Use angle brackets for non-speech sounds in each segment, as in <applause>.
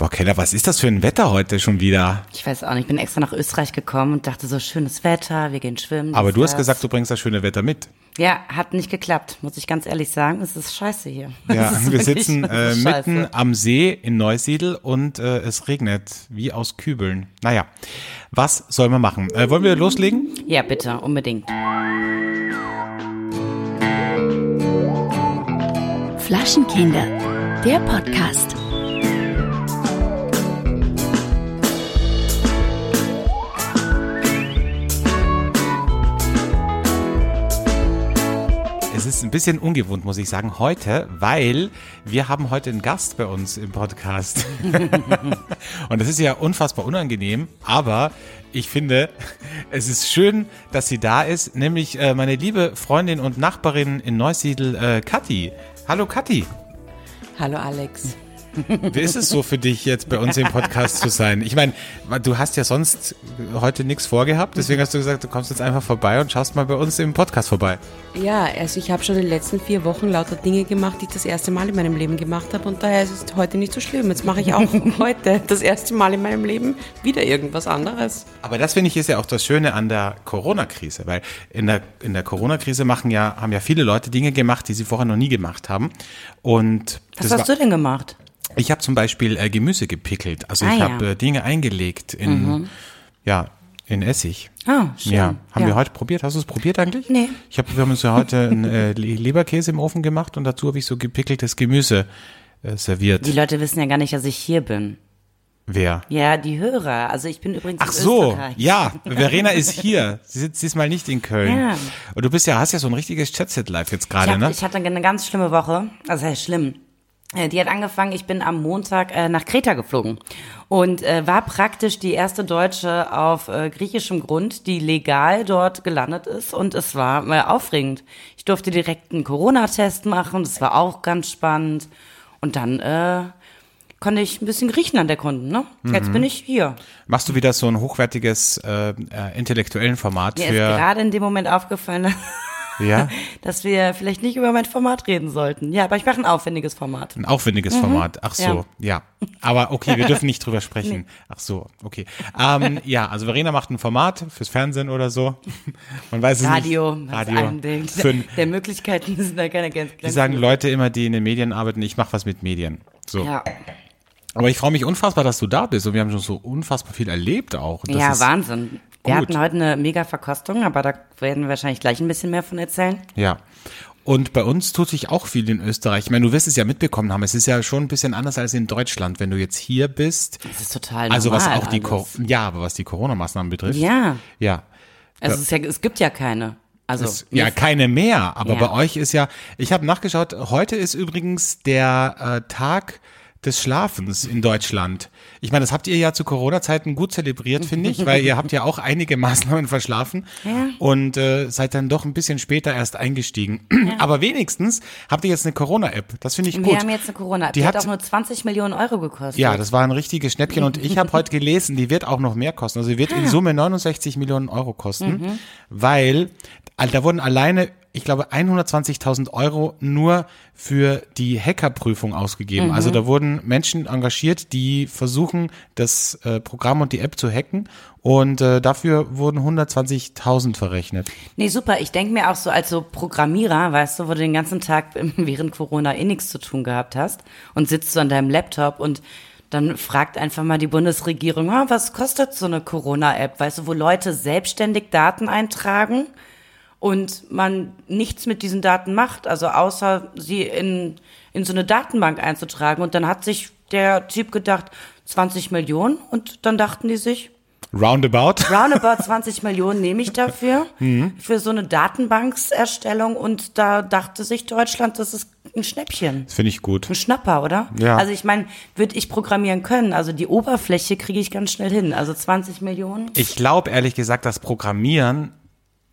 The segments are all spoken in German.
Boah, Keller, was ist das für ein Wetter heute schon wieder? Ich weiß auch nicht, ich bin extra nach Österreich gekommen und dachte so, schönes Wetter, wir gehen schwimmen. Aber du hast das. gesagt, du bringst das schöne Wetter mit. Ja, hat nicht geklappt, muss ich ganz ehrlich sagen. Es ist scheiße hier. <laughs> Ja, wir sitzen äh, mitten am See in Neusiedl und äh, es regnet wie aus Kübeln. Naja, was soll man machen? Äh, wollen wir loslegen? Ja, bitte, unbedingt. Flaschenkinder, der Podcast. Es ist ein bisschen ungewohnt, muss ich sagen, heute, weil wir haben heute einen Gast bei uns im Podcast. <laughs> und das ist ja unfassbar unangenehm, aber ich finde, es ist schön, dass sie da ist, nämlich äh, meine liebe Freundin und Nachbarin in Neusiedl, äh, Kathi. Hallo Kathi. Hallo Alex. Wie ist es so für dich, jetzt bei uns im Podcast zu sein? Ich meine, du hast ja sonst heute nichts vorgehabt, deswegen hast du gesagt, du kommst jetzt einfach vorbei und schaust mal bei uns im Podcast vorbei. Ja, also ich habe schon in den letzten vier Wochen lauter Dinge gemacht, die ich das erste Mal in meinem Leben gemacht habe und daher ist es heute nicht so schlimm. Jetzt mache ich auch <laughs> heute das erste Mal in meinem Leben wieder irgendwas anderes. Aber das finde ich ist ja auch das Schöne an der Corona-Krise, weil in der, in der Corona-Krise machen ja, haben ja viele Leute Dinge gemacht, die sie vorher noch nie gemacht haben. Und Was hast du denn gemacht? Ich habe zum Beispiel äh, Gemüse gepickelt. Also Ah, ich ja. Mhm. habe äh, Dinge eingelegt in, ja, in Essig. Ah, schön. Ja, haben Ja. wir heute probiert. Hast du es probiert eigentlich? Nee. Ich hab, wir haben uns ja heute <laughs> einen äh, Le- Leberkäse im Ofen gemacht und dazu habe ich so gepickeltes Gemüse äh, serviert. Die Leute wissen ja gar nicht, dass ich hier bin. Wer? Ja, die Hörer. Also ich bin übrigens Ach so, Österreich. ja, Verena ist hier. Sie sitzt diesmal nicht in Köln. Ja. Und du bist ja, hast ja so ein richtiges Chatset-Live jetzt Ich, gerade, ne? ich hatte eine ganz schlimme Woche. Also schlimm. Äh, Die hat angefangen, ich bin am Montag äh, nach Kreta geflogen und äh, war praktisch die erste Deutsche auf äh, griechischem Grund, die legal dort gelandet ist und es war äh, aufregend. Ich durfte direkt einen Corona-Test machen, das war auch ganz spannend und dann äh, konnte ich ein bisschen Griechenland erkunden. Ne? Mhm. Jetzt bin ich hier. Machst du wieder so ein hochwertiges äh, äh, intellektuellen Format Mir ist für. gerade in dem Moment aufgefallen, Ja, <laughs> dass wir vielleicht nicht über mein Format reden sollten. Ja, aber ich mache ein aufwendiges Format. ein aufwendiges Format. Ach so, ja. Aber okay, wir dürfen nicht <laughs> drüber sprechen. Ach so, okay. Ähm, ja, also Verena macht ein Format fürs Fernsehen oder so. Man weiß es Radio, nicht. Radio. denkt. Für, der Möglichkeiten sind da keine Grenzen. die sagen Leute immer, die in den Medien arbeiten, ich mache was mit Medien. So. Ja, Aber ich freue mich unfassbar, dass du da bist und wir haben schon so unfassbar viel erlebt auch. Ja Wahnsinn. Wir gut. hatten heute eine mega Verkostung, aber da werden wir wahrscheinlich gleich ein bisschen mehr von erzählen. Ja. Und bei uns tut sich auch viel in Österreich. Ich meine, du wirst es ja mitbekommen haben. Es ist ja schon ein bisschen anders als in Deutschland, wenn du jetzt hier bist. Das ist total Also was normal auch die. Co ja, aber was die Corona-Maßnahmen betrifft. Ja, Ja. also es, ist ja, es gibt ja keine. Also Es, ja, keine mehr. Aber Ja. bei euch ist ja, ich habe nachgeschaut, heute ist übrigens der äh, Tag des Schlafens in Deutschland. Ich meine, das habt ihr ja zu Corona-Zeiten gut zelebriert, finde ich, weil ihr habt ja auch einige <laughs> Maßnahmen verschlafen Ja. und äh, seid dann doch ein bisschen später erst eingestiegen. Aber wenigstens habt ihr jetzt eine Corona-App. Das finde ich wir gut. haben jetzt eine Corona. Die, Die hat, hat- auch nur 20 Millionen Euro gekostet. Ja, das war ein richtiges Schnäppchen und ich habe heute gelesen, die wird auch noch mehr kosten. Also sie wird in Summe 69 Millionen Euro kosten, weil also da wurden alleine, ich glaube, 120.000 Euro nur für die Hackerprüfung ausgegeben. Also da wurden Menschen engagiert, die versuchen, das äh, Programm und die App zu hacken und äh, dafür wurden 120.000 verrechnet. Nee, super. Ich denke mir auch so als so Programmierer, weißt du, wo du den ganzen Tag <laughs> während Corona eh nichts zu tun gehabt hast und sitzt so an deinem Laptop und dann fragt einfach mal die Bundesregierung, ah, was kostet so eine Corona-App, weißt du, wo Leute selbstständig Daten eintragen und man nichts mit diesen Daten macht, also außer sie in, in so eine Datenbank einzutragen. Und dann hat sich der Typ gedacht, 20 Millionen und dann dachten die sich, Roundabout. <laughs> Roundabout 20 Millionen nehme ich dafür, Mhm. für so eine Datenbankserstellung und da dachte sich Deutschland, das ist ein Schnäppchen. Das finde ich gut. Ein Schnapper, oder? Ja. Also ich meine, würde ich programmieren können, also die Oberfläche kriege ich ganz schnell hin, also 20 Millionen. Ich glaube ehrlich gesagt, dass Programmieren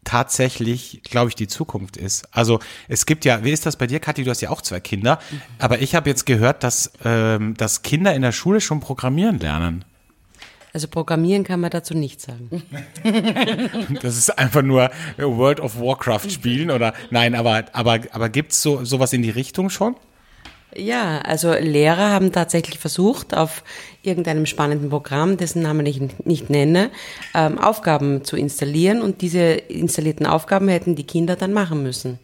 tatsächlich, glaube ich, die Zukunft ist. Also es gibt ja, wie ist das bei dir, Kathi? Du hast ja auch zwei Kinder, aber ich habe jetzt gehört, dass, ähm, dass Kinder in der Schule schon programmieren lernen. Also programmieren kann man dazu nichts sagen. <laughs> Das ist einfach nur World of Warcraft spielen oder nein, aber aber aber gibt's so sowas in die Richtung schon? Ja, also Lehrer haben tatsächlich versucht, auf irgendeinem spannenden Programm, dessen Namen ich nicht nenne, ähm, Aufgaben zu installieren und diese installierten Aufgaben hätten die Kinder dann machen müssen.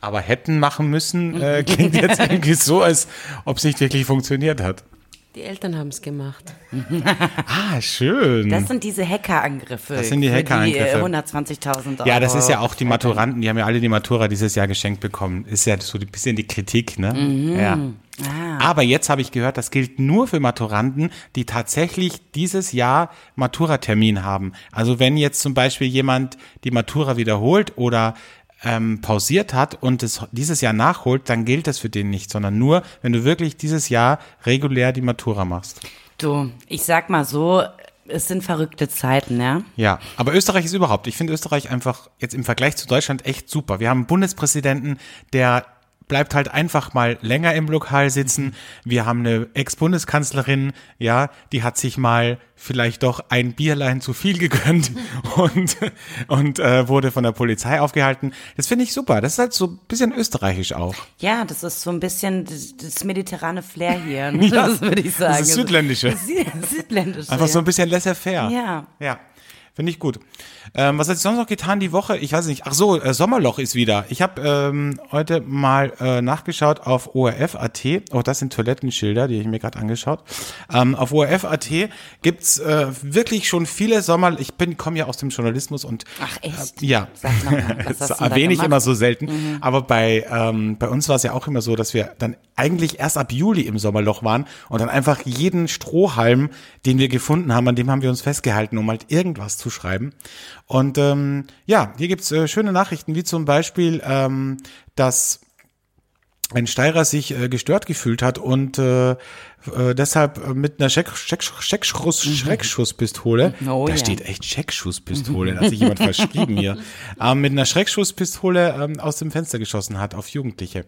Aber hätten machen müssen, äh, <laughs> klingt jetzt irgendwie so, als ob es nicht wirklich funktioniert hat. Die Eltern haben es gemacht. <laughs> Ah, schön. Das sind diese Hackerangriffe. Das sind die für Hackerangriffe. Die äh, 120.000 Euro. ja, das ist ja auch die Maturanten, die haben ja alle die Matura dieses Jahr geschenkt bekommen. Ist ja so ein bisschen die Kritik, ne? Ja. Aber jetzt habe ich gehört, das gilt nur für Maturanten, die tatsächlich dieses Jahr Maturatermin haben. Also wenn jetzt zum Beispiel jemand die Matura wiederholt oder ähm, pausiert hat und es dieses Jahr nachholt, dann gilt das für den nicht, sondern nur, wenn du wirklich dieses Jahr regulär die Matura machst. Du, ich sag mal so, es sind verrückte Zeiten, ja. Ja, aber Österreich ist überhaupt, ich finde Österreich einfach jetzt im Vergleich zu Deutschland echt super. Wir haben einen Bundespräsidenten, der bleibt halt einfach mal länger im Lokal sitzen. Wir haben eine Ex-Bundeskanzlerin, ja, die hat sich mal vielleicht doch ein Bierlein zu viel gegönnt <laughs> und, und äh, wurde von der Polizei aufgehalten. Das finde ich super. Das ist halt so ein bisschen österreichisch auch. Ja, das ist so ein bisschen das, das mediterrane Flair hier, <laughs> ne? Ja, das würde ich sagen. das ist Südländische. Das <laughs> Südländische. Einfach so ein bisschen laissez-faire. Ja. Ja. Finde ich gut. Ähm, was hat sich sonst noch getan die Woche? Ich weiß nicht. Ach so, äh, Sommerloch ist wieder. Ich habe ähm, heute mal äh, nachgeschaut auf ORF.at. Oh, das sind Toilettenschilder, die ich mir gerade angeschaut. Ähm, auf ORF.at gibt's äh, wirklich schon viele Sommer. Ich bin komme ja aus dem Journalismus und Ach, echt? ja, Sag mal, was <laughs> das erwähne ich? Mhm. immer so selten. Aber bei, ähm, bei uns war es ja auch immer so, dass wir dann eigentlich erst ab Juli im Sommerloch waren und dann einfach jeden Strohhalm, den wir gefunden haben, an dem haben wir uns festgehalten, um halt irgendwas zu schreiben. Und ähm, ja, hier gibt's äh, schöne Nachrichten, wie zum Beispiel, ähm, dass ein Steirer sich äh, gestört gefühlt hat und äh, äh, deshalb äh, mit einer Scheck, Scheck, Scheckschuss, Schreckschusspistole, Oh da ja. steht echt Scheckschusspistole, da hat sich jemand <laughs> verschrieben hier, ähm, mit einer Schreckschusspistole ähm, aus dem Fenster geschossen hat auf Jugendliche.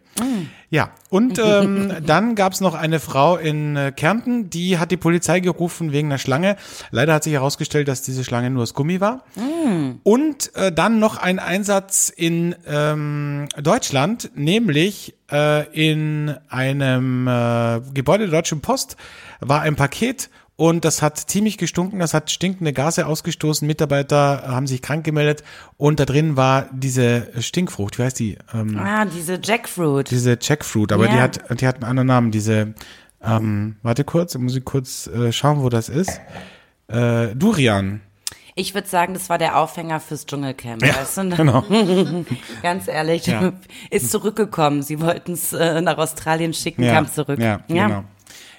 Ja, und ähm, <laughs> dann gab's noch eine Frau in äh, Kärnten, die hat die Polizei gerufen wegen einer Schlange. Leider hat sich herausgestellt, dass diese Schlange nur aus Gummi war. Und äh, dann noch ein Einsatz in ähm, Deutschland, nämlich äh, in einem äh, Gebäude der Deutschen Post war ein Paket und das hat ziemlich gestunken, das hat stinkende Gase ausgestoßen, Mitarbeiter haben sich krank gemeldet und da drin war diese Stinkfrucht, wie heißt die? Ähm, Ah, diese Jackfruit. diese Jackfruit, aber die Ja. hat die hat einen anderen Namen, diese ähm, warte kurz, muss ich kurz äh, schauen, wo das ist. Äh, Durian. Ich würde sagen, das war der Aufhänger fürs Dschungelcamp. Ja, weißt du? <laughs> genau. <laughs> Ganz ehrlich, Ja. <laughs> ist zurückgekommen. Sie wollten es äh, nach Australien schicken, Ja, kam zurück. ja, genau.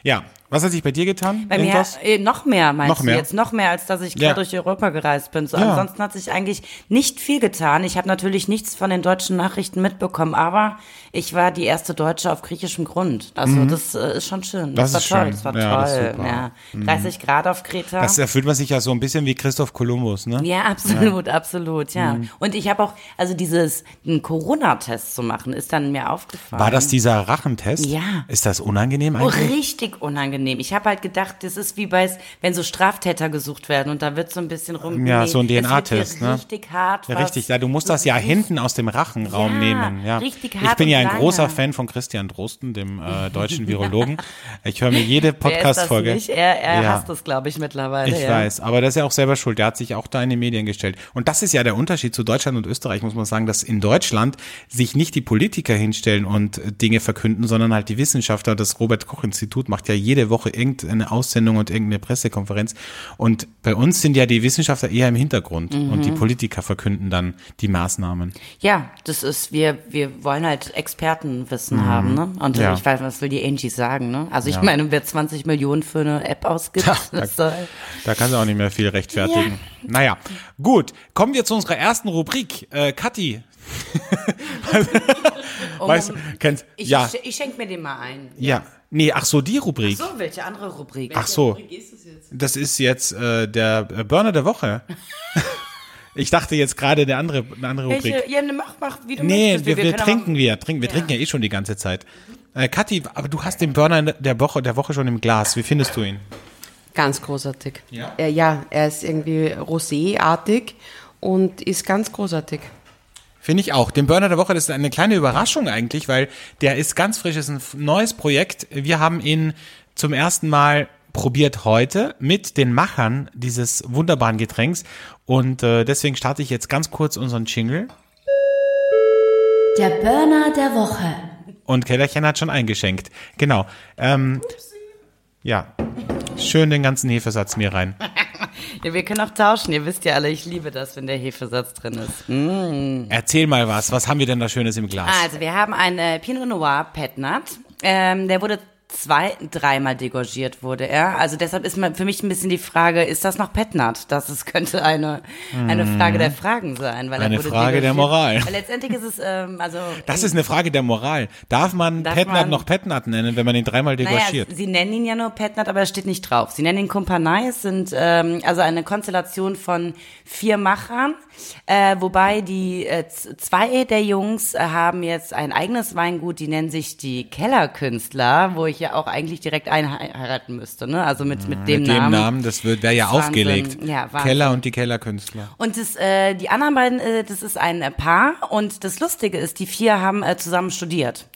Ja, was hat sich bei dir getan? Bei mir äh, noch mehr, meinst Noch mehr? du jetzt? Noch mehr, als dass ich quer Ja. durch Europa gereist bin. So, Ja. Ansonsten hat sich eigentlich nicht viel getan. Ich habe natürlich nichts von den deutschen Nachrichten mitbekommen, aber ich war die erste Deutsche auf griechischem Grund. Also das äh, ist schon schön. Mhm. Das Das, war toll, schön. das war Ja, das toll. Mhm. Ja. 30 Grad auf Kreta. Das erfüllt man sich ja so ein bisschen wie Christoph Kolumbus, ne? Ja, absolut, absolut, ja. Mhm. Und ich habe auch, also dieses einen Corona-Test zu machen, ist dann mir aufgefallen. War das dieser Rachentest? Ja. Ist das unangenehm Oh, eigentlich? richtig unangenehm. Ich habe halt gedacht, das ist wie bei, wenn so Straftäter gesucht werden und da wird so ein bisschen rum. Ja, so ein DNA-Test, ne? Richtig hart. Ja, richtig, ja, du musst das ja hinten aus dem Rachenraum Ja, nehmen. Ja. richtig ich hart bin ja ein lange. großer Fan von Christian Drosten, dem äh, deutschen Virologen. Ich höre mir jede <laughs> Podcast-Folge. Er, er Ja. hasst das, glaube ich, mittlerweile. Ich ja. weiß, aber das ist ja auch selber schuld. Der hat sich auch da in die Medien gestellt. Und das ist ja der Unterschied zu Deutschland und Österreich, muss man sagen, dass in Deutschland sich nicht die Politiker hinstellen und Dinge verkünden, sondern halt die Wissenschaftler. Das Robert-Koch-Institut macht ja jede Woche irgendeine Aussendung und irgendeine Pressekonferenz. Und bei uns sind ja die Wissenschaftler eher im Hintergrund und Mhm. die Politiker verkünden dann die Maßnahmen. Ja, das ist, wir, wir wollen halt Expertenwissen haben, ne? Und Mhm. Ja. ich weiß, was will die Angie sagen, ne? Also ich Ja. meine, wer 20 Millionen für eine App ausgibt, <laughs> Ja, das soll. Da kann sie auch nicht mehr viel rechtfertigen. Naja, gut. Kommen wir zu unserer ersten Rubrik. Äh, Kathi. <laughs> weißt du, kennst, Ich, ja, ich, ich schenke mir den mal ein. ja. Nee, ach so, die Rubrik. So, welche andere Rubrik? Ach so. Das ist jetzt äh, der äh, Burner der Woche. <laughs> ich dachte jetzt gerade eine andere, eine andere Rubrik. Welche? Ja, ne, mach, mach, wie du Nee, möchtest. wir, wir, können trinken wir, trinken, wir trinken ja eh schon die ganze Zeit. Äh, Kathi, aber du hast den Burner der Woche, der Woche schon im Glas. Wie findest du ihn? Ganz großartig. Ja? Äh, ja, er ist irgendwie roséartig und ist ganz großartig. Finde ich auch. Den Burner der Woche, das ist eine kleine Überraschung eigentlich, weil der ist ganz frisch, ist ein neues Projekt. Wir haben ihn zum ersten Mal probiert heute mit den Machern dieses wunderbaren Getränks und äh, deswegen starte ich jetzt ganz kurz unseren Jingle. Der Burner der Woche. Und Kellerchen hat schon eingeschenkt. Genau. Ähm, ja. Schön den ganzen Hefesatz mir rein. <laughs> Ja, wir können auch tauschen. Ihr wisst ja alle, ich liebe das, wenn der Hefesatz drin ist. Mm. Erzähl mal was. Was haben wir denn da Schönes im Glas? Also, wir haben einen äh, Pinot Noir Petnat. Ähm, der wurde zwei, dreimal degorgiert wurde er. Also deshalb ist für mich ein bisschen die Frage, ist das noch Petnat? Das ist, könnte eine, eine Frage der Fragen sein. Weil er Eine Frage der. Moral. Weil letztendlich ist es, ähm, also. Das ist eine Frage der Moral. Darf man Darf Petnat man- noch Petnat nennen, wenn man ihn dreimal degorgiert? Naja, sie nennen ihn ja nur Petnat, aber er steht nicht drauf. Sie nennen ihn Kumpanei. Es sind ähm, also eine Konstellation von vier Machern, äh, wobei die äh, zwei der Jungs äh, haben jetzt ein eigenes Weingut, die nennen sich die Kellerkünstler, wo ich ja auch eigentlich direkt einheiraten müsste, ne? Also mit, mit dem Mit dem Namen. Namen, das wird wäre ja Wahnsinn. aufgelegt. Ja, Wahnsinn. Keller und die Kellerkünstler. Und das, äh, die anderen beiden, äh, das ist ein äh, Paar. Und das Lustige ist, die vier haben äh, zusammen studiert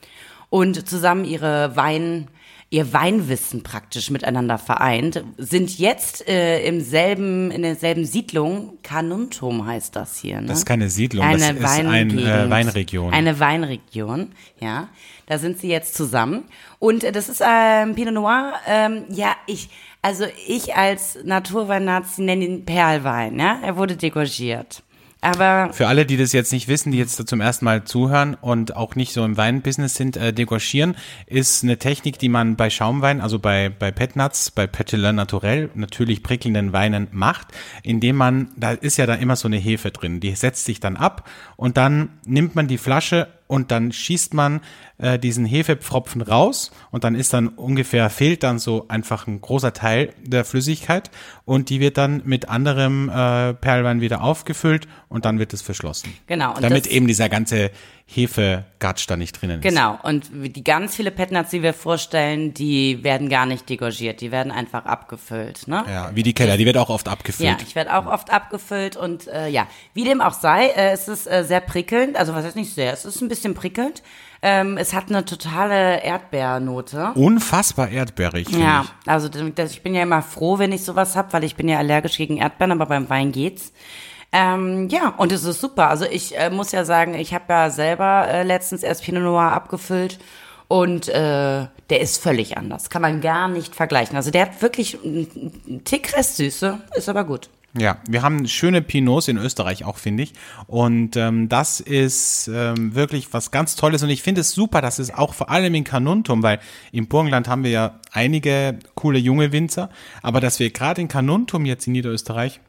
und zusammen ihre Wein, ihr Weinwissen praktisch miteinander vereint, sind jetzt äh, im selben, in derselben Siedlung. Carnuntum heißt das hier. Ne? Das ist keine Siedlung, eine das ist eine äh, Weinregion. Eine Weinregion, ja. Da sind sie jetzt zusammen. Und äh, das ist ähm, Pinot Noir. Ähm, ja, ich, also ich als Naturwein-Nazi nenne ihn Perlwein, ja. Er wurde degorgiert. Aber Für alle, die das jetzt nicht wissen, die jetzt zum ersten Mal zuhören und auch nicht so im Weinbusiness sind, äh, degorgieren ist eine Technik, die man bei Schaumwein, also bei, bei Petnats, bei Petiller Naturell, natürlich prickelnden Weinen macht, indem man, da ist ja da immer so eine Hefe drin, die setzt sich dann ab und dann nimmt man die Flasche und dann schießt man äh, diesen Hefepfropfen raus und dann ist dann ungefähr, fehlt dann so einfach ein großer Teil der Flüssigkeit und die wird dann mit anderem äh, Perlwein wieder aufgefüllt und dann wird es verschlossen. Genau, und Damit eben dieser ganze Hefegatsch da nicht drinnen ist. Genau, und die ganz viele Petnats, die wir vorstellen, die werden gar nicht degorgiert, die werden einfach abgefüllt. Ne? Ja, wie die Keller, die wird auch oft abgefüllt. Ja, ich werde auch oft abgefüllt und äh, ja, wie dem auch sei, äh, es ist äh, sehr prickelnd, also was heißt nicht sehr, es ist ein bisschen prickelnd. Ähm, es hat eine totale Erdbeernote. Unfassbar erdbeerig, Ja, ich. also das, ich bin ja immer froh, wenn ich sowas hab, weil ich bin ja allergisch gegen Erdbeeren, aber beim Wein geht's. Ähm, ja, und es ist super. Also ich äh, muss ja sagen, ich habe ja selber äh, letztens erst Pinot Noir abgefüllt und äh, der ist völlig anders. Kann man gar nicht vergleichen. Also der hat wirklich einen Tick Restsüße, ist aber gut. Ja, wir haben schöne Pinots in Österreich auch, finde ich. Und ähm, das ist ähm, wirklich was ganz Tolles. Und ich finde es super, dass es auch vor allem in Carnuntum, weil im Burgenland haben wir ja einige coole junge Winzer, aber dass wir gerade in Carnuntum jetzt in Niederösterreich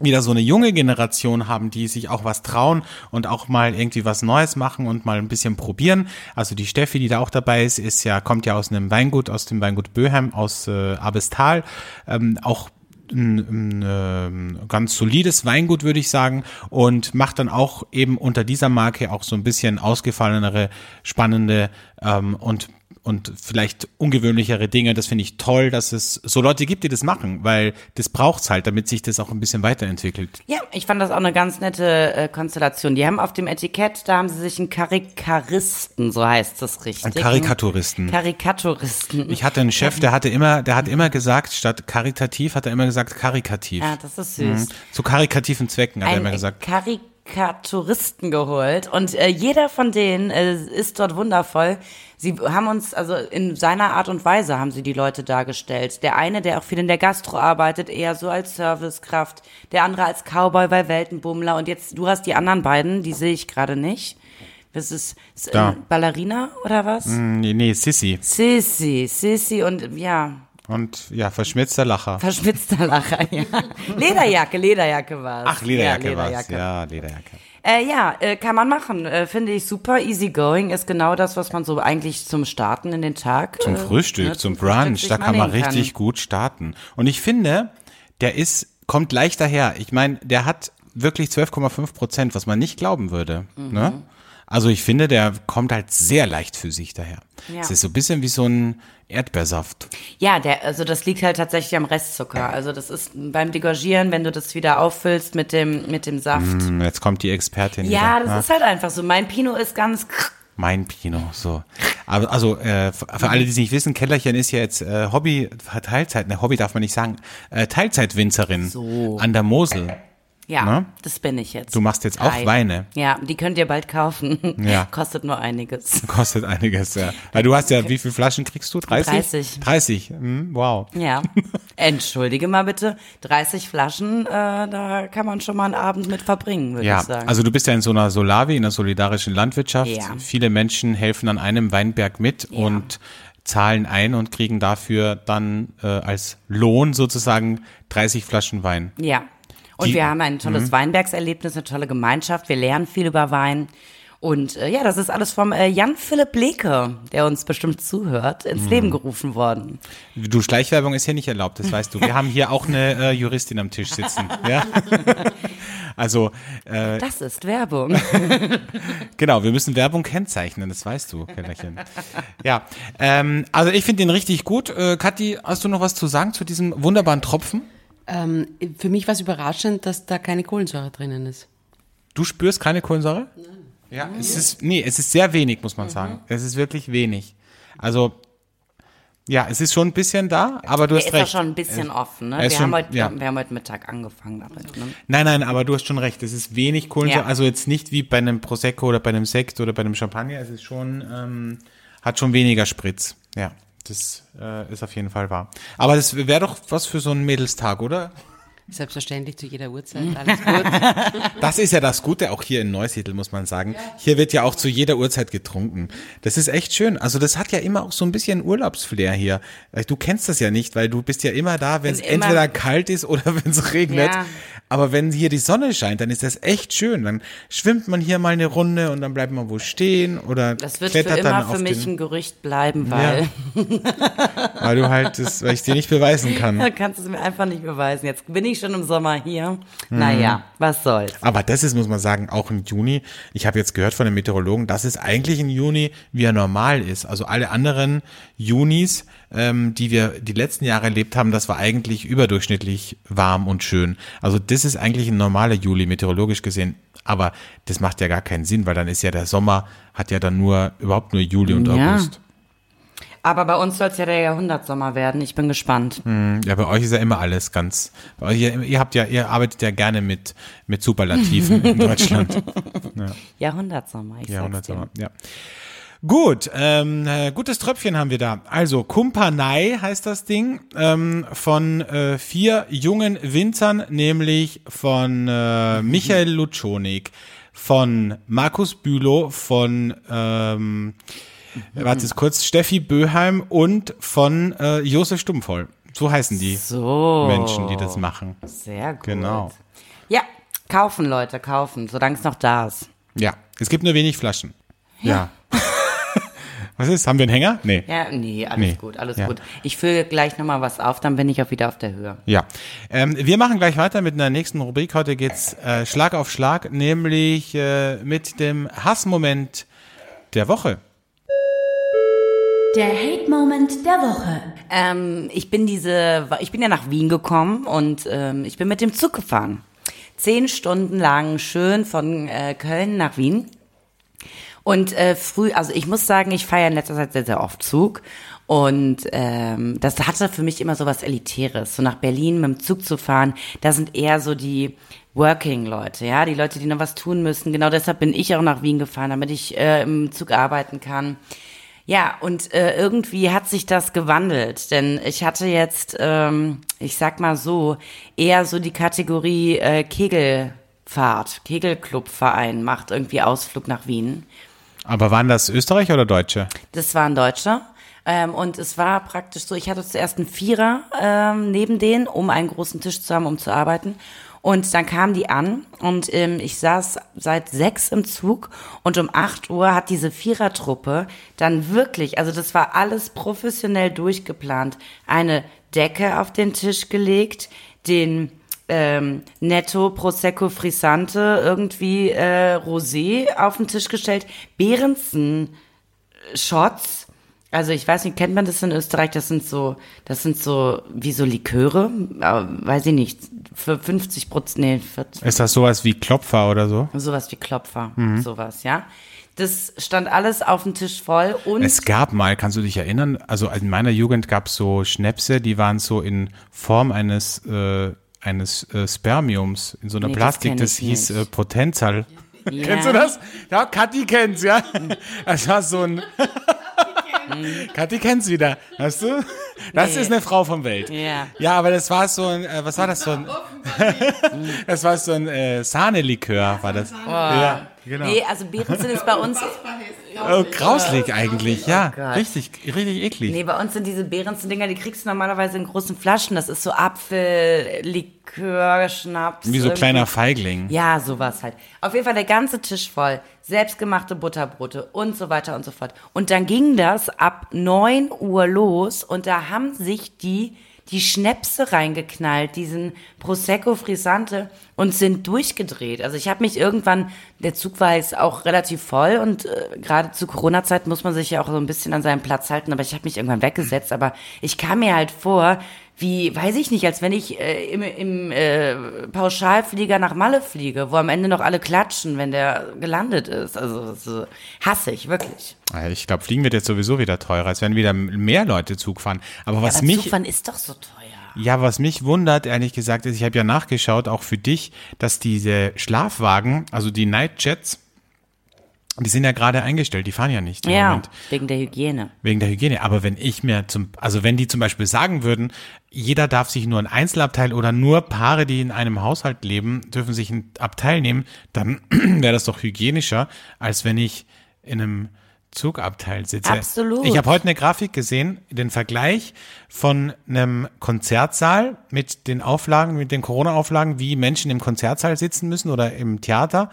wieder so eine junge Generation haben, die sich auch was trauen und auch mal irgendwie was Neues machen und mal ein bisschen probieren. Also die Steffi, die da auch dabei ist, ist ja, kommt ja aus einem Weingut, aus dem Weingut Böheim, aus äh, Abestal, ähm, auch ein, ein ähm, ganz solides Weingut, würde ich sagen, und macht dann auch eben unter dieser Marke auch so ein bisschen ausgefallenere, spannende ähm, und und vielleicht ungewöhnlichere Dinge. Das finde ich toll, dass es so Leute gibt, die das machen, weil das braucht's halt, damit sich das auch ein bisschen weiterentwickelt. Ja, ich fand das auch eine ganz nette äh, Konstellation. Die haben auf dem Etikett, da haben sie sich einen Karikaristen, so heißt das richtig. Ein Karikaturisten. Karikaturisten. Ich hatte einen Chef, der hatte immer, der hat immer gesagt, statt karitativ hat er immer gesagt karikativ. ja, das ist süß. Zu karikativen Zwecken hat er immer Ein gesagt. Karikaturisten geholt und äh, jeder von denen äh, ist dort wundervoll. Sie haben uns, also in seiner Art und Weise haben sie die Leute dargestellt. Der eine, der auch viel in der Gastro arbeitet, eher so als Servicekraft. Der andere als Cowboy bei Weltenbummler. Und jetzt, du hast die anderen beiden, die sehe ich gerade nicht. Das ist, ist Da. Ballerina oder was? Nee, nee, Sissi. Sissi, Sissi und ja, Und ja, verschmitzter Lacher. verschmitzter Lacher, <laughs> ja. Lederjacke, Lederjacke war's. Ach, Lederjacke, ja. Lederjacke. Ja, Lederjacke. Äh, ja, äh, kann man machen. Äh, Finde ich super. Easygoing ist genau das, was man so eigentlich zum Starten in den Tag. Zum äh, Frühstück, ne, zum Frühstück Brunch, sich da kann man richtig gut starten. Und ich finde, der ist, kommt leicht daher. Ich meine, der hat wirklich 12,5 Prozent, was man nicht glauben würde. Mhm. Ne? Also ich finde, der kommt halt sehr leichtfüßig daher. Ja. Es ist so ein bisschen wie so ein Erdbeersaft. Ja, der, also das liegt halt tatsächlich am Restzucker. Also das ist beim Degorgieren, wenn du das wieder auffüllst mit dem, mit dem Saft. Hm, Jetzt kommt die Expertin. Ja, wieder. das ist halt einfach so. Mein Pinot ist ganz. Mein Pino, so. Aber also äh, für für alle, die es nicht wissen, Kellerchen ist ja jetzt äh, Hobby Teilzeit, ne Hobby darf man nicht sagen, äh, Teilzeitwinzerin So. an der Mosel. Ja, Ne? das bin ich jetzt. Du machst jetzt auch Drei. Weine. Ja, die könnt ihr bald kaufen. <laughs> Ja. Kostet nur einiges. <laughs> Kostet einiges, ja. Weil du hast ja, wie viele Flaschen kriegst du? 30? 30. 30, hm, wow. Ja. <laughs> Entschuldige mal bitte. 30 Flaschen, äh, da kann man schon mal einen Abend mit verbringen, würde Ja, ich sagen. also du bist ja in so einer Solavi, in einer solidarischen Landwirtschaft. Ja. Viele Menschen helfen an einem Weinberg mit Ja. und zahlen ein und kriegen dafür dann äh, als Lohn sozusagen 30 Flaschen Wein. Ja. Und Die- wir haben ein tolles Weinbergserlebnis, eine tolle Gemeinschaft. Wir lernen viel über Wein. Und äh, ja, das ist alles vom äh, Jan-Philipp Leke, der uns bestimmt zuhört, ins Leben gerufen worden. Du, Schleichwerbung ist hier nicht erlaubt, das weißt du. Wir haben hier auch eine äh, Juristin am Tisch sitzen. <laughs> Ja? Also, äh, Das ist Werbung. <laughs> genau, wir müssen Werbung kennzeichnen, das weißt du, Kellerchen. Ja, ähm, also ich finde den richtig gut. Äh, Kathi, hast du noch was zu sagen zu diesem wunderbaren Tropfen? Ähm, für mich war es überraschend, dass da keine Kohlensäure drinnen ist. Du spürst keine Kohlensäure? Nein. Ja, es ist, nee, es ist sehr wenig, muss man sagen. Es ist wirklich wenig. Also, ja, es ist schon ein bisschen da, aber du hast ist auch recht. schon ein bisschen offen. er Ne? ist Wir, schon- haben heute, ja. wir haben heute Mittag angefangen damit. Ne? Nein, nein, aber du hast schon recht. Es ist wenig Kohlensäure. Ja. Also jetzt nicht wie bei einem Prosecco oder bei einem Sekt oder bei einem Champagner. Es ist schon, ähm, hat schon weniger Spritz. Ja, das äh, ist auf jeden Fall wahr. Aber das wäre doch was für so einen Mädelstag, oder? Selbstverständlich zu jeder Uhrzeit, alles gut. <laughs> Das ist ja das Gute auch hier in Neusiedl, muss man sagen. Hier wird ja auch zu jeder Uhrzeit getrunken. Das ist echt schön. Also das hat ja immer auch so ein bisschen Urlaubsflair hier. Du kennst das ja nicht, weil du bist ja immer da, wenn es entweder kalt ist oder <laughs> wenn es regnet. Ja. Aber wenn hier die Sonne scheint, dann ist das echt schön. Dann schwimmt man hier mal eine Runde und dann bleibt man wo stehen oder Das wird für immer für mich den, ein Gerücht bleiben, weil <laughs> weil du halt das, weil ich dir nicht beweisen kann. du kannst es mir einfach nicht beweisen. Jetzt bin ich schon im Sommer hier. Mhm. Naja, was soll's. Aber das ist, muss man sagen, auch im Juni. Ich habe jetzt gehört von den Meteorologen, dass es eigentlich im Juni wie er normal ist. Also alle anderen Junis, ähm, die wir die letzten Jahre erlebt haben, das war eigentlich überdurchschnittlich warm und schön. Also das ist eigentlich ein normaler Juli, meteorologisch gesehen. Aber das macht ja gar keinen Sinn, weil dann ist ja der Sommer, hat ja dann nur, überhaupt nur Juli und Ja. August. Aber bei uns soll es ja der Jahrhundertsommer werden. Ich bin gespannt. Ja, bei euch ist ja immer alles ganz, bei euch, ihr, ihr habt ja, ihr arbeitet ja gerne mit, mit Superlativen in <laughs> Deutschland. Jahrhundertsommer, ich Ja, sag's dir. 100 ja. Gut, ähm, äh, gutes Tröpfchen haben wir da. Also Kumpanei heißt das Ding ähm, von äh, vier jungen Winzern, nämlich von äh, Michael Lutschonik, von Markus Bülow, von ähm, warte kurz, Steffi Böheim und von äh, Josef Stummvoll. So heißen die So. Menschen, die das machen. Sehr gut. Genau. Ja, kaufen, Leute, kaufen, solange es noch da ist. Ja, es gibt nur wenig Flaschen. Ja. <laughs> Was ist? Haben wir einen Hänger? Nee. Ja, nee, alles Nee, gut, alles ja. gut. Ich fülle gleich nochmal was auf, dann bin ich auch wieder auf der Höhe. Ja, ähm, wir machen gleich weiter mit einer nächsten Rubrik. Heute geht's äh, Schlag auf Schlag, nämlich äh, mit dem Hassmoment der Woche. Der Hate-Moment der Woche. Ähm, ich bin diese, ich bin ja nach Wien gekommen und ähm, ich bin mit dem Zug gefahren. Zehn Stunden lang schön von äh, Köln nach Wien. Und äh, früh, also ich muss sagen, ich feiere in letzter Zeit sehr, sehr oft Zug. Und ähm, das hatte für mich immer so was Elitäres. So nach Berlin mit dem Zug zu fahren, da sind eher so die Working-Leute, ja, die Leute, die noch was tun müssen. Genau deshalb bin ich auch nach Wien gefahren, damit ich äh, im Zug arbeiten kann. Ja, und äh, irgendwie hat sich das gewandelt, denn ich hatte jetzt, ähm, ich sag mal so, eher so die Kategorie äh, Kegelfahrt, Kegelclubverein macht irgendwie Ausflug nach Wien. Aber waren das Österreicher oder Deutsche? Das war ein Deutscher. Ähm, und es war praktisch so, ich hatte zuerst einen Vierer ähm, neben denen, um einen großen Tisch zu haben, um zu arbeiten. Und dann kamen die an und ähm, ich saß seit sechs im Zug und um acht Uhr hat diese Vierertruppe dann wirklich, also das war alles professionell durchgeplant, eine Decke auf den Tisch gelegt, den ähm, Netto, Prosecco, Frisante, irgendwie äh, Rosé auf den Tisch gestellt. Behrensen Shots. Also ich weiß nicht, kennt man das in Österreich? Das sind so, das sind so wie so Liköre, aber weiß ich nicht, für 50 Prozent, nee, 40, Ist das sowas wie Klopfer oder so? sowas wie Klopfer, sowas, ja. Das stand alles auf dem Tisch voll und Es gab mal, kannst du dich erinnern, also in meiner Jugend gab es so Schnäpse, die waren so in Form eines, äh, eines äh, Spermiums, in so einer Nee, das Plastik, das, ich hieß äh, Potenzial. ja, Kennst du das? Ja, Kathi kennt's, ja. Das war so ein. <laughs> Kathi kennt's wieder. Hast du? Das Nee. ist eine Frau vom Welt. Ja. Ja, aber das war so ein, äh, was war das so ein? <laughs> das war so ein äh, Sahnelikör, war das. Ja, genau. Nee, also Behrensen ist bei uns, Oh, grauslig eigentlich, ja. Gott. Richtig, richtig eklig. nee, bei uns sind diese Behrensen-Dinger, die kriegst du normalerweise in großen Flaschen. Das ist so Apfel, Likör, Schnaps. Wie so irgendwie. kleiner Feigling. Ja, sowas halt. Auf jeden Fall der ganze Tisch voll. Selbstgemachte Butterbrote und so weiter und so fort. Und dann ging das ab 9 Uhr los und da haben sich die die Schnäpse reingeknallt, diesen Prosecco Frisante und sind durchgedreht. Also ich habe mich irgendwann, der Zug war jetzt auch relativ voll und äh, gerade zu Corona-Zeit muss man sich ja auch so ein bisschen an seinen Platz halten, aber ich habe mich irgendwann weggesetzt, aber ich kam mir halt vor, wie, weiß ich nicht, als wenn ich äh, im, im äh, Pauschalflieger nach Malle fliege, wo am Ende noch alle klatschen, wenn der gelandet ist. Also so, hasse ich, wirklich. Ja, Ich glaube, Fliegen wird jetzt sowieso wieder teurer. Es werden wieder mehr Leute Zug fahren. Aber was Aber mich, Zugfahren ist doch so teuer. ja, was mich wundert, ehrlich gesagt, ist, ich habe ja nachgeschaut, auch für dich, dass diese Schlafwagen, also die Nightjets, die sind ja gerade eingestellt, die fahren ja nicht Ja, Moment. wegen der Hygiene. Wegen der Hygiene. Aber wenn ich mir zum, also wenn die zum Beispiel sagen würden, jeder darf sich nur ein Einzelabteil oder nur Paare, die in einem Haushalt leben, dürfen sich ein Abteil nehmen, dann <clears throat> wäre das doch hygienischer, als wenn ich in einem Zugabteil sitze. Absolut. Ich habe heute eine Grafik gesehen, den Vergleich von einem Konzertsaal mit den Auflagen, mit den Corona-Auflagen, wie Menschen im Konzertsaal sitzen müssen oder im Theater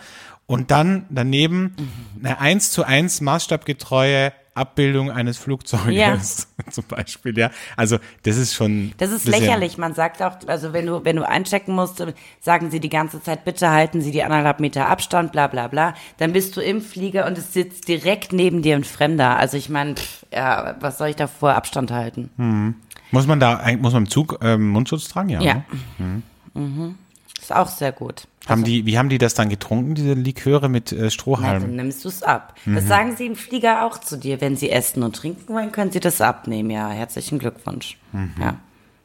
und dann daneben eine eins zu eins maßstabgetreue Abbildung eines Flugzeuges <laughs> zum Beispiel, ja. Also das ist schon. Das ist lächerlich. Man sagt auch, also wenn du, wenn du einchecken musst, sagen sie die ganze Zeit, bitte halten Sie die anderthalb Meter Abstand, bla bla bla. Dann bist du im Flieger und es sitzt direkt neben dir ein Fremder. Also ich meine, ja, was soll ich da vor Abstand halten? Muss man da, eigentlich- muss man im Zug ähm, Mundschutz tragen? Ja. Ja. ne? Mhm. Ist auch sehr gut. Haben die, wie haben die das dann getrunken, diese Liköre mit äh, Strohhalmen? dann nimmst du es ab. Mhm. Das sagen sie im Flieger auch zu dir. Wenn sie essen und trinken wollen, können sie das abnehmen. Ja, herzlichen Glückwunsch. Mhm. Ja.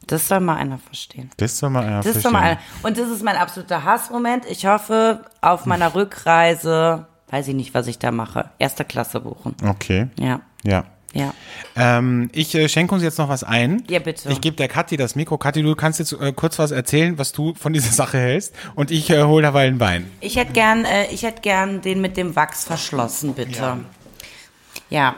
Das soll mal einer verstehen. Das soll man ja Das ist doch mal einer. Und das ist mein absoluter Hassmoment. Ich hoffe, auf meiner Rückreise, weiß ich nicht, was ich da mache. Erste Klasse buchen. Okay. Ja. Ja. Ja. Ähm, ich äh, schenke uns jetzt noch was ein. Ja, bitte. Ich gebe der Kathi das Mikro. Kathi, du kannst jetzt äh, kurz was erzählen, was du von dieser Sache hältst. Und ich äh, hole derweil ein Wein. Ich hätte gern, äh, ich hätte gern den mit dem Wachs verschlossen, bitte. Ja.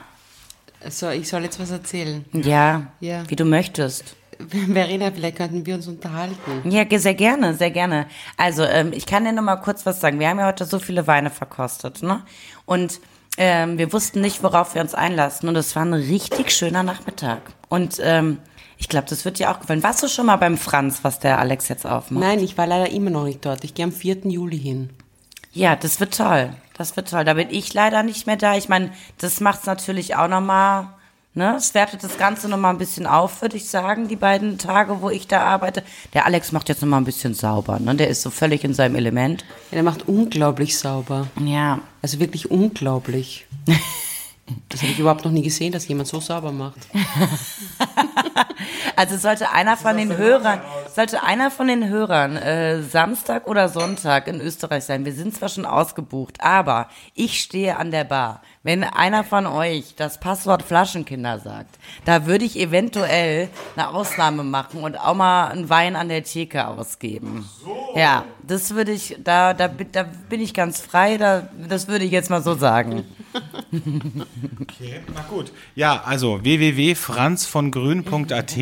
So, ich soll jetzt was erzählen. Ja. Ja. Wie du möchtest. <laughs> Verena, vielleicht könnten wir uns unterhalten. Ja, sehr gerne, sehr gerne. Also, ähm, ich kann dir noch mal kurz was sagen. Wir haben ja heute so viele Weine verkostet, ne? Und ähm, wir wussten nicht, worauf wir uns einlassen. Und es war ein richtig schöner Nachmittag. Und ähm, ich glaube, das wird dir auch gefallen. Warst du schon mal beim Franz, was der Alex jetzt aufmacht? Nein, ich war leider immer noch nicht dort. Ich gehe am 4. Juli hin. Ja, das wird toll. Das wird toll. Da bin ich leider nicht mehr da. Ich meine, das macht's natürlich auch noch mal. Ne, es wertet das Ganze noch mal ein bisschen auf, würde ich sagen, die beiden Tage, wo ich da arbeite. Der Alex macht jetzt noch mal ein bisschen sauber, ne? Der ist so völlig in seinem Element. Ja, der macht unglaublich sauber. Ja, Also wirklich unglaublich. <laughs> Das habe ich überhaupt noch nie gesehen, dass jemand so sauber macht. <laughs> Also sollte einer von den Hörern, sollte einer von den Hörern äh, Samstag oder Sonntag in Österreich sein. Wir sind zwar schon ausgebucht, aber ich stehe an der Bar. Wenn einer von euch das Passwort Flaschenkinder sagt, da würde ich eventuell eine Ausnahme machen und auch mal einen Wein an der Theke ausgeben. Ja, das würde ich, da, da, da bin ich ganz frei, da, das würde ich jetzt mal so sagen. Okay, na gut. Ja, also www.franzvongrün.at. Das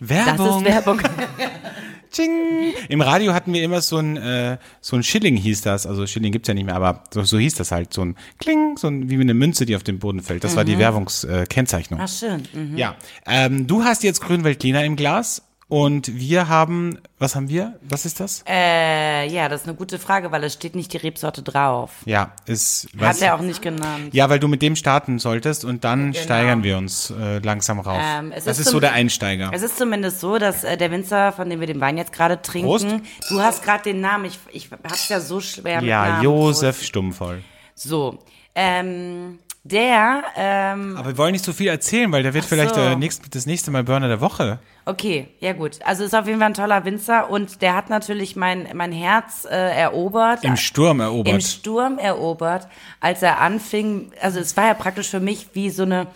Werbung. ist Werbung. <laughs> Tsching. Im Radio hatten wir immer so ein, äh, so ein Schilling hieß das. Also Schilling gibt's ja nicht mehr, aber so, so hieß das halt. So ein Kling, so ein, wie eine Münze, die auf den Boden fällt. Das war die Werbungskennzeichnung. Ach schön. Mhm. Ja. Ähm, du hast jetzt Grünweltliner im Glas Und wir haben, was haben wir? Was ist das? Äh, ja, das ist eine gute Frage, weil es steht nicht die Rebsorte drauf. Ja, ist. Hat er auch nicht genannt. Ja, weil du mit dem starten solltest und dann steigern wir uns äh, langsam rauf. Ähm, es das ist ist so der Einsteiger. Es ist zumindest so, dass äh, der Winzer, von dem wir den Wein jetzt gerade trinken, Prost. du hast gerade den Namen, ich, ich hab's ja so schwer mit Ja, Namen. Josef Stummvoll. So, ähm, der, ähm, Aber wir wollen nicht so viel erzählen, weil der wird vielleicht so. äh, nächst, das nächste Mal Burner der Woche. Okay, ja gut. Also ist auf jeden Fall ein toller Winzer und der hat natürlich mein, mein Herz äh, erobert. Im Sturm erobert. Im Sturm erobert, als er anfing, also es war ja praktisch für mich wie so eine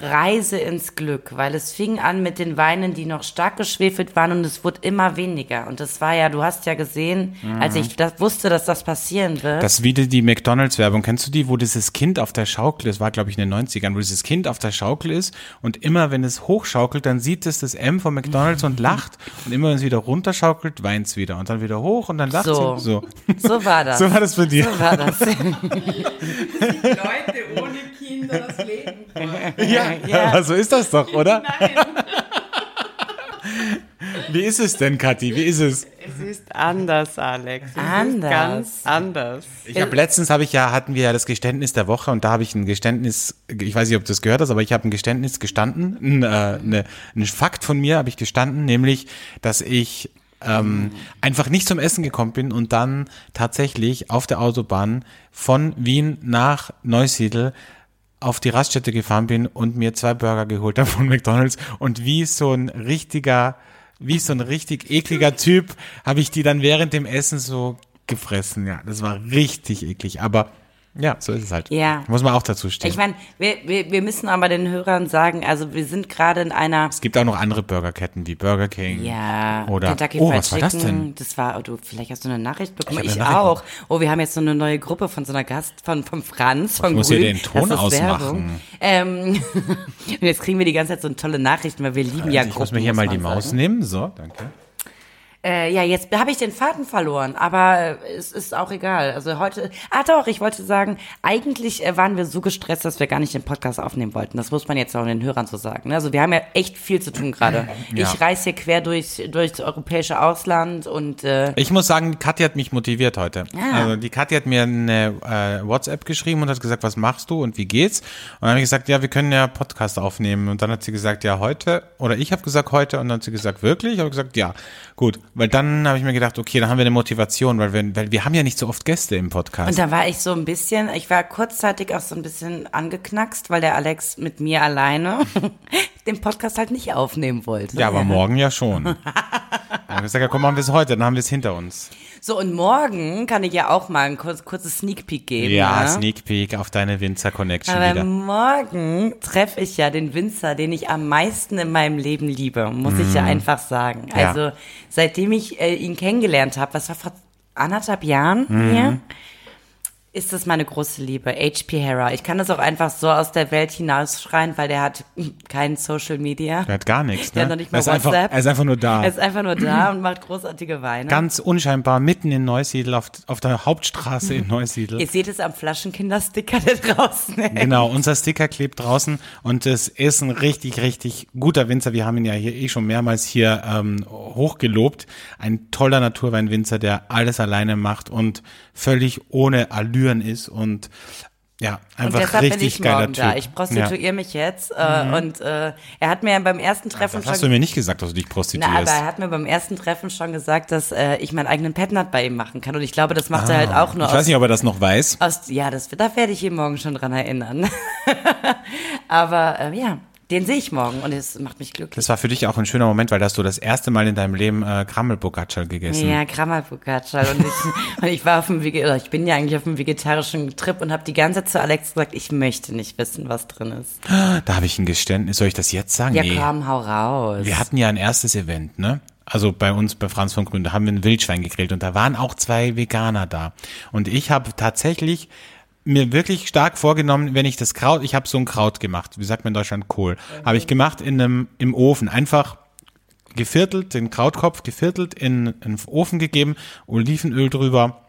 Reise ins Glück, weil es fing an mit den Weinen, die noch stark geschwefelt waren und es wurde immer weniger. Und das war ja, du hast ja gesehen, als ich das wusste, dass das passieren wird. Mhm. Das ist wieder die McDonalds-Werbung. Kennst du die, wo dieses Kind auf der Schaukel, das war glaube ich in den 90ern, wo dieses Kind auf der Schaukel ist und immer wenn es hochschaukelt, dann sieht es das M von McDonalds und lacht und immer wenn es wieder runterschaukelt, weint es wieder und dann wieder hoch und dann lacht So. sie. So. so war das. <laughs> so war das bei dir. So war das. <laughs> Leute ohne Kinder das <laughs> Leben Ja, aber so ist das doch, oder? <laughs> Wie ist es denn, Kathi? Wie ist es? Es ist anders, Alex. Es Anders. Ist ganz anders. Ich habe letztens habe ich ja hatten wir ja das Geständnis der Woche und da habe ich ein Geständnis, ich weiß nicht, ob du das gehört hast, aber ich habe ein Geständnis gestanden, ein, äh, ne, ein Fakt von mir habe ich gestanden, nämlich, dass ich ähm, einfach nicht zum Essen gekommen bin und dann tatsächlich auf der Autobahn von Wien nach Neusiedl auf die Raststätte gefahren bin und mir zwei Burger geholt habe von McDonalds und wie so ein richtiger, wie so ein richtig ekliger Typ habe ich die dann während dem Essen so gefressen. Ja, das war richtig eklig, aber ja, so ist es halt. Ja. Muss man auch dazu stehen. Ich meine, wir, wir, wir müssen aber den Hörern sagen, also wir sind gerade in einer es gibt auch noch andere Burgerketten wie Burger King. Ja, Oder, Kentucky oh, Fried was war das Chicken, denn? Das war, oh, du, vielleicht hast du eine Nachricht bekommen. Ich Ich, Nachricht auch. Oh, wir haben jetzt so eine neue Gruppe von so einer Gast, von, von Franz, von muss Grün. hier den Ton ausmachen. Ähm, und <laughs> jetzt kriegen wir die ganze Zeit so tolle Nachrichten, weil wir lieben ja ich Gruppen. muss mir hier mal die Maus sagen. nehmen. So, danke. Äh, ja, jetzt habe ich den Faden verloren, aber äh, es ist auch egal. Also heute, ah doch, ich wollte sagen, eigentlich äh, waren wir so gestresst, dass wir gar nicht den Podcast aufnehmen wollten. Das muss man jetzt auch den Hörern so sagen. ne? Also wir haben ja echt viel zu tun gerade. <clears throat> Ja. Ich reise hier quer durch durchs europäische Ausland und äh, Ich muss sagen, Katja hat mich motiviert heute. Ah. Also die Katja hat mir eine äh, WhatsApp geschrieben und hat gesagt, was machst du und wie geht's? Und dann habe ich gesagt, ja, wir können ja Podcast aufnehmen. Und dann hat sie gesagt, ja, heute. Oder ich habe gesagt, heute. Und dann hat sie gesagt, wirklich? Ich habe gesagt, ja, gut. Weil dann habe ich mir gedacht, okay, dann haben wir eine Motivation, weil wir, weil wir haben ja nicht so oft Gäste im Podcast. Und da war ich so ein bisschen, ich war kurzzeitig auch so ein bisschen angeknackst, weil der Alex mit mir alleine <laughs> den Podcast halt nicht aufnehmen wollte. ja, aber morgen ja schon. <laughs> Dann habe ich gesagt, ja, komm, machen wir es heute, dann haben wir es hinter uns. So, und morgen kann ich ja auch mal ein kurz, kurzes Sneak Peek geben. Ja, ne? Sneak Peek auf deine Winzer Connection Aber wieder. morgen treffe ich ja den Winzer, den ich am meisten in meinem Leben liebe, muss ich ja einfach sagen. Mhm. Ja. Also seitdem ich äh, ihn kennengelernt habe, was war vor anderthalb Jahren Mhm. hier, ist das meine große Liebe, H.P. Hera. Ich kann das auch einfach so aus der Welt hinausschreien, weil der hat <laughs> kein Social Media. Der hat gar nichts, Der ne? hat noch nicht er, mal ist einfach, WhatsApp. er ist einfach nur da. Er ist einfach nur da <clears throat> und macht großartige Weine. Ganz unscheinbar, mitten in Neusiedl, auf, auf der Hauptstraße in <laughs> Neusiedl. Ihr seht es am Flaschenkindersticker <laughs> da draußen. Genau, unser Sticker klebt draußen und es ist ein richtig, richtig guter Winzer. Wir haben ihn ja hier eh schon mehrmals hier ähm, hochgelobt. Ein toller Naturweinwinzer, der alles alleine macht und völlig ohne Allüren ist und ja, Und einfach deshalb bin richtig ich geiler morgen Typ. da. Ich prostituiere mich jetzt. Äh, Und äh, er hat mir beim ersten Treffen Das schon hast du mir nicht gesagt, dass du dich Na, prostituierst. aber er hat mir beim ersten Treffen schon gesagt, dass äh, ich meinen eigenen Petnat bei ihm machen kann. Und ich glaube, das macht er halt auch nur ich aus, weiß nicht, ob er das noch weiß. aus. Ja, das, da werde ich ihn morgen schon dran erinnern. <laughs> aber äh, ja, den sehe ich morgen und es macht mich glücklich. Das war für dich auch ein schöner Moment, weil da hast du das erste Mal in deinem Leben äh, Krammelbocaccia gegessen. Ja, Krammerfocaccia. Und ich, <laughs> und ich war auf dem ich bin ja eigentlich auf einem vegetarischen Trip und habe die ganze Zeit zu Alex gesagt, ich möchte nicht wissen, was drin ist. Da habe ich ein Geständnis. Soll ich das jetzt sagen? Ja, nee. komm, hau raus. Wir hatten ja ein erstes Event, ne? Also bei uns, bei Franz von Grün, da haben wir ein Wildschwein gegrillt und da waren auch zwei Veganer da. Und ich habe tatsächlich mir wirklich stark vorgenommen, wenn ich das Kraut, ich habe so ein Kraut gemacht, wie sagt man in Deutschland, Kohl, habe ich gemacht in einem, im Ofen, einfach geviertelt, den Krautkopf geviertelt, in, in den Ofen gegeben, Olivenöl drüber,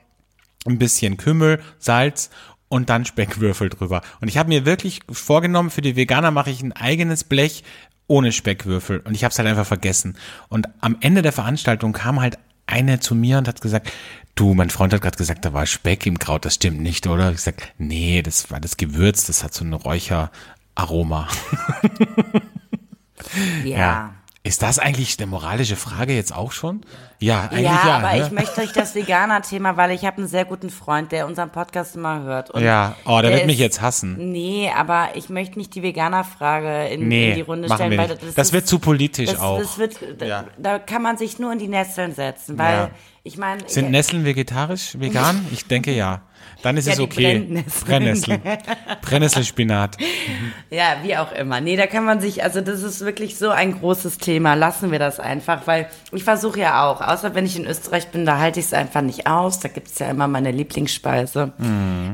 ein bisschen Kümmel, Salz und dann Speckwürfel drüber. Und ich habe mir wirklich vorgenommen, für die Veganer mache ich ein eigenes Blech ohne Speckwürfel. Und ich habe es halt einfach vergessen. Und am Ende der Veranstaltung kam halt eine zu mir und hat gesagt, du, mein Freund hat gerade gesagt, da war Speck im Kraut, das stimmt nicht, oder? Ich gesagt, nee, das war das Gewürz, das hat so ein Räucheraroma. Ja. Ist das eigentlich eine moralische Frage jetzt auch schon? Ja, eigentlich Ja, ja. aber ne? ich möchte euch das Veganer-Thema, weil ich habe einen sehr guten Freund, der unseren Podcast immer hört. Ja, oh, der wird mich ist- jetzt hassen. Nee, aber ich möchte nicht die Veganer-Frage in, Nee, in die Runde stellen, weil das, Das ist- wird zu politisch das, auch. Das wird, da, Ja. da kann man sich nur in die Nesseln setzen, weil Ja. ich meine, Sind Nesseln vegetarisch, vegan? <laughs> Ich denke ja. Dann ist Ja, es okay. Brennnessel. <laughs> Brennnesselspinat. Ja, wie auch immer. Nee, da kann man sich, also das ist wirklich so ein großes Thema. Lassen wir das einfach, weil ich versuche ja auch, außer wenn ich in Österreich bin, da halte ich es einfach nicht aus. Da gibt's ja immer meine Lieblingsspeise.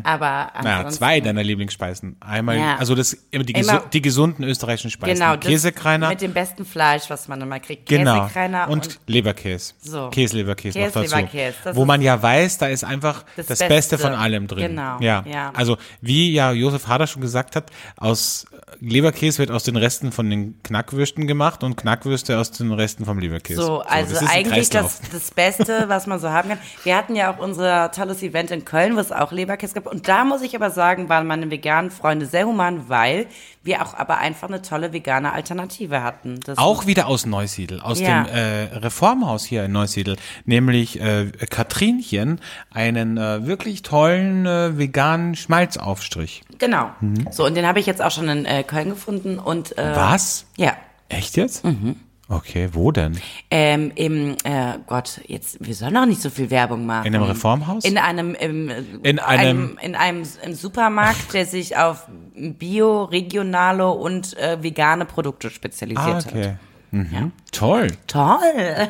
Aber Naja, zwei deiner Lieblingsspeisen. Einmal, Ja. also das, die, Immer- die gesunden österreichischen Speisen. Genau, Käsekreiner. mit dem besten Fleisch, was man immer kriegt. Genau. Käsekreiner Und, und, Leberkäse. So. Käse-Leberkäse noch dazu. Käse-Leberkäse, das Wo man ja weiß, da ist einfach das, Das Beste. Beste. von allem drin. Genau, Ja. ja. Also, wie ja Josef Hader schon gesagt hat, aus Leberkäse wird aus den Resten von den Knackwürsten gemacht und Knackwürste aus den Resten vom Leberkäse. So, also das ist ein eigentlich das, das Beste, was man so haben kann. Wir hatten ja auch unser tolles Event in Köln, wo es auch Leberkäse gab. Und da muss ich aber sagen, waren meine veganen Freunde sehr human, weil wir auch aber einfach eine tolle vegane Alternative hatten. Das Auch wieder aus Neusiedl, aus Ja. dem äh, Reformhaus hier in Neusiedl, nämlich äh, Katrinchen, einen äh, wirklich tollen äh, veganen Schmalzaufstrich. Genau. Mhm. So, und den habe ich jetzt auch schon in äh, Köln gefunden. Und, äh, Was? Ja. Echt jetzt? Mhm. Okay, wo denn? Ähm, Im, äh, Gott, jetzt, wir sollen auch nicht so viel Werbung machen. In einem Reformhaus? In einem, im, In einem- in einem im Supermarkt, der sich auf Bio, regionale und äh, vegane Produkte spezialisiert Ah, hat. Mhm. Toll. Toll.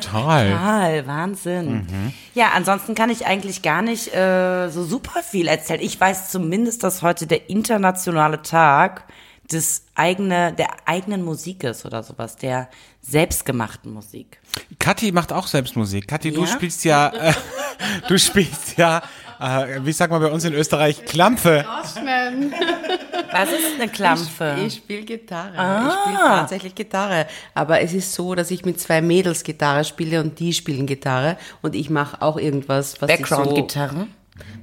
Toll. Toll, Wahnsinn. Ja, ansonsten kann ich eigentlich gar nicht äh, so super viel erzählen. Ich weiß zumindest, dass heute der internationale Tag des eigene, der eigenen Musik ist oder sowas, der selbstgemachten Musik. Kathi macht auch selbst Musik. Kathi, du Ja? spielst ja, äh, <laughs> du spielst ja, äh, wie sagt man bei uns in Österreich, Klampfe. <laughs> Was ist eine Klampfe? Ich spiele Gitarre. Ich spiele tatsächlich Gitarre. Aber es ist so, dass ich mit zwei Mädels Gitarre spiele und die spielen Gitarre. Und ich mache auch irgendwas, was ich so, Background-Gitarre?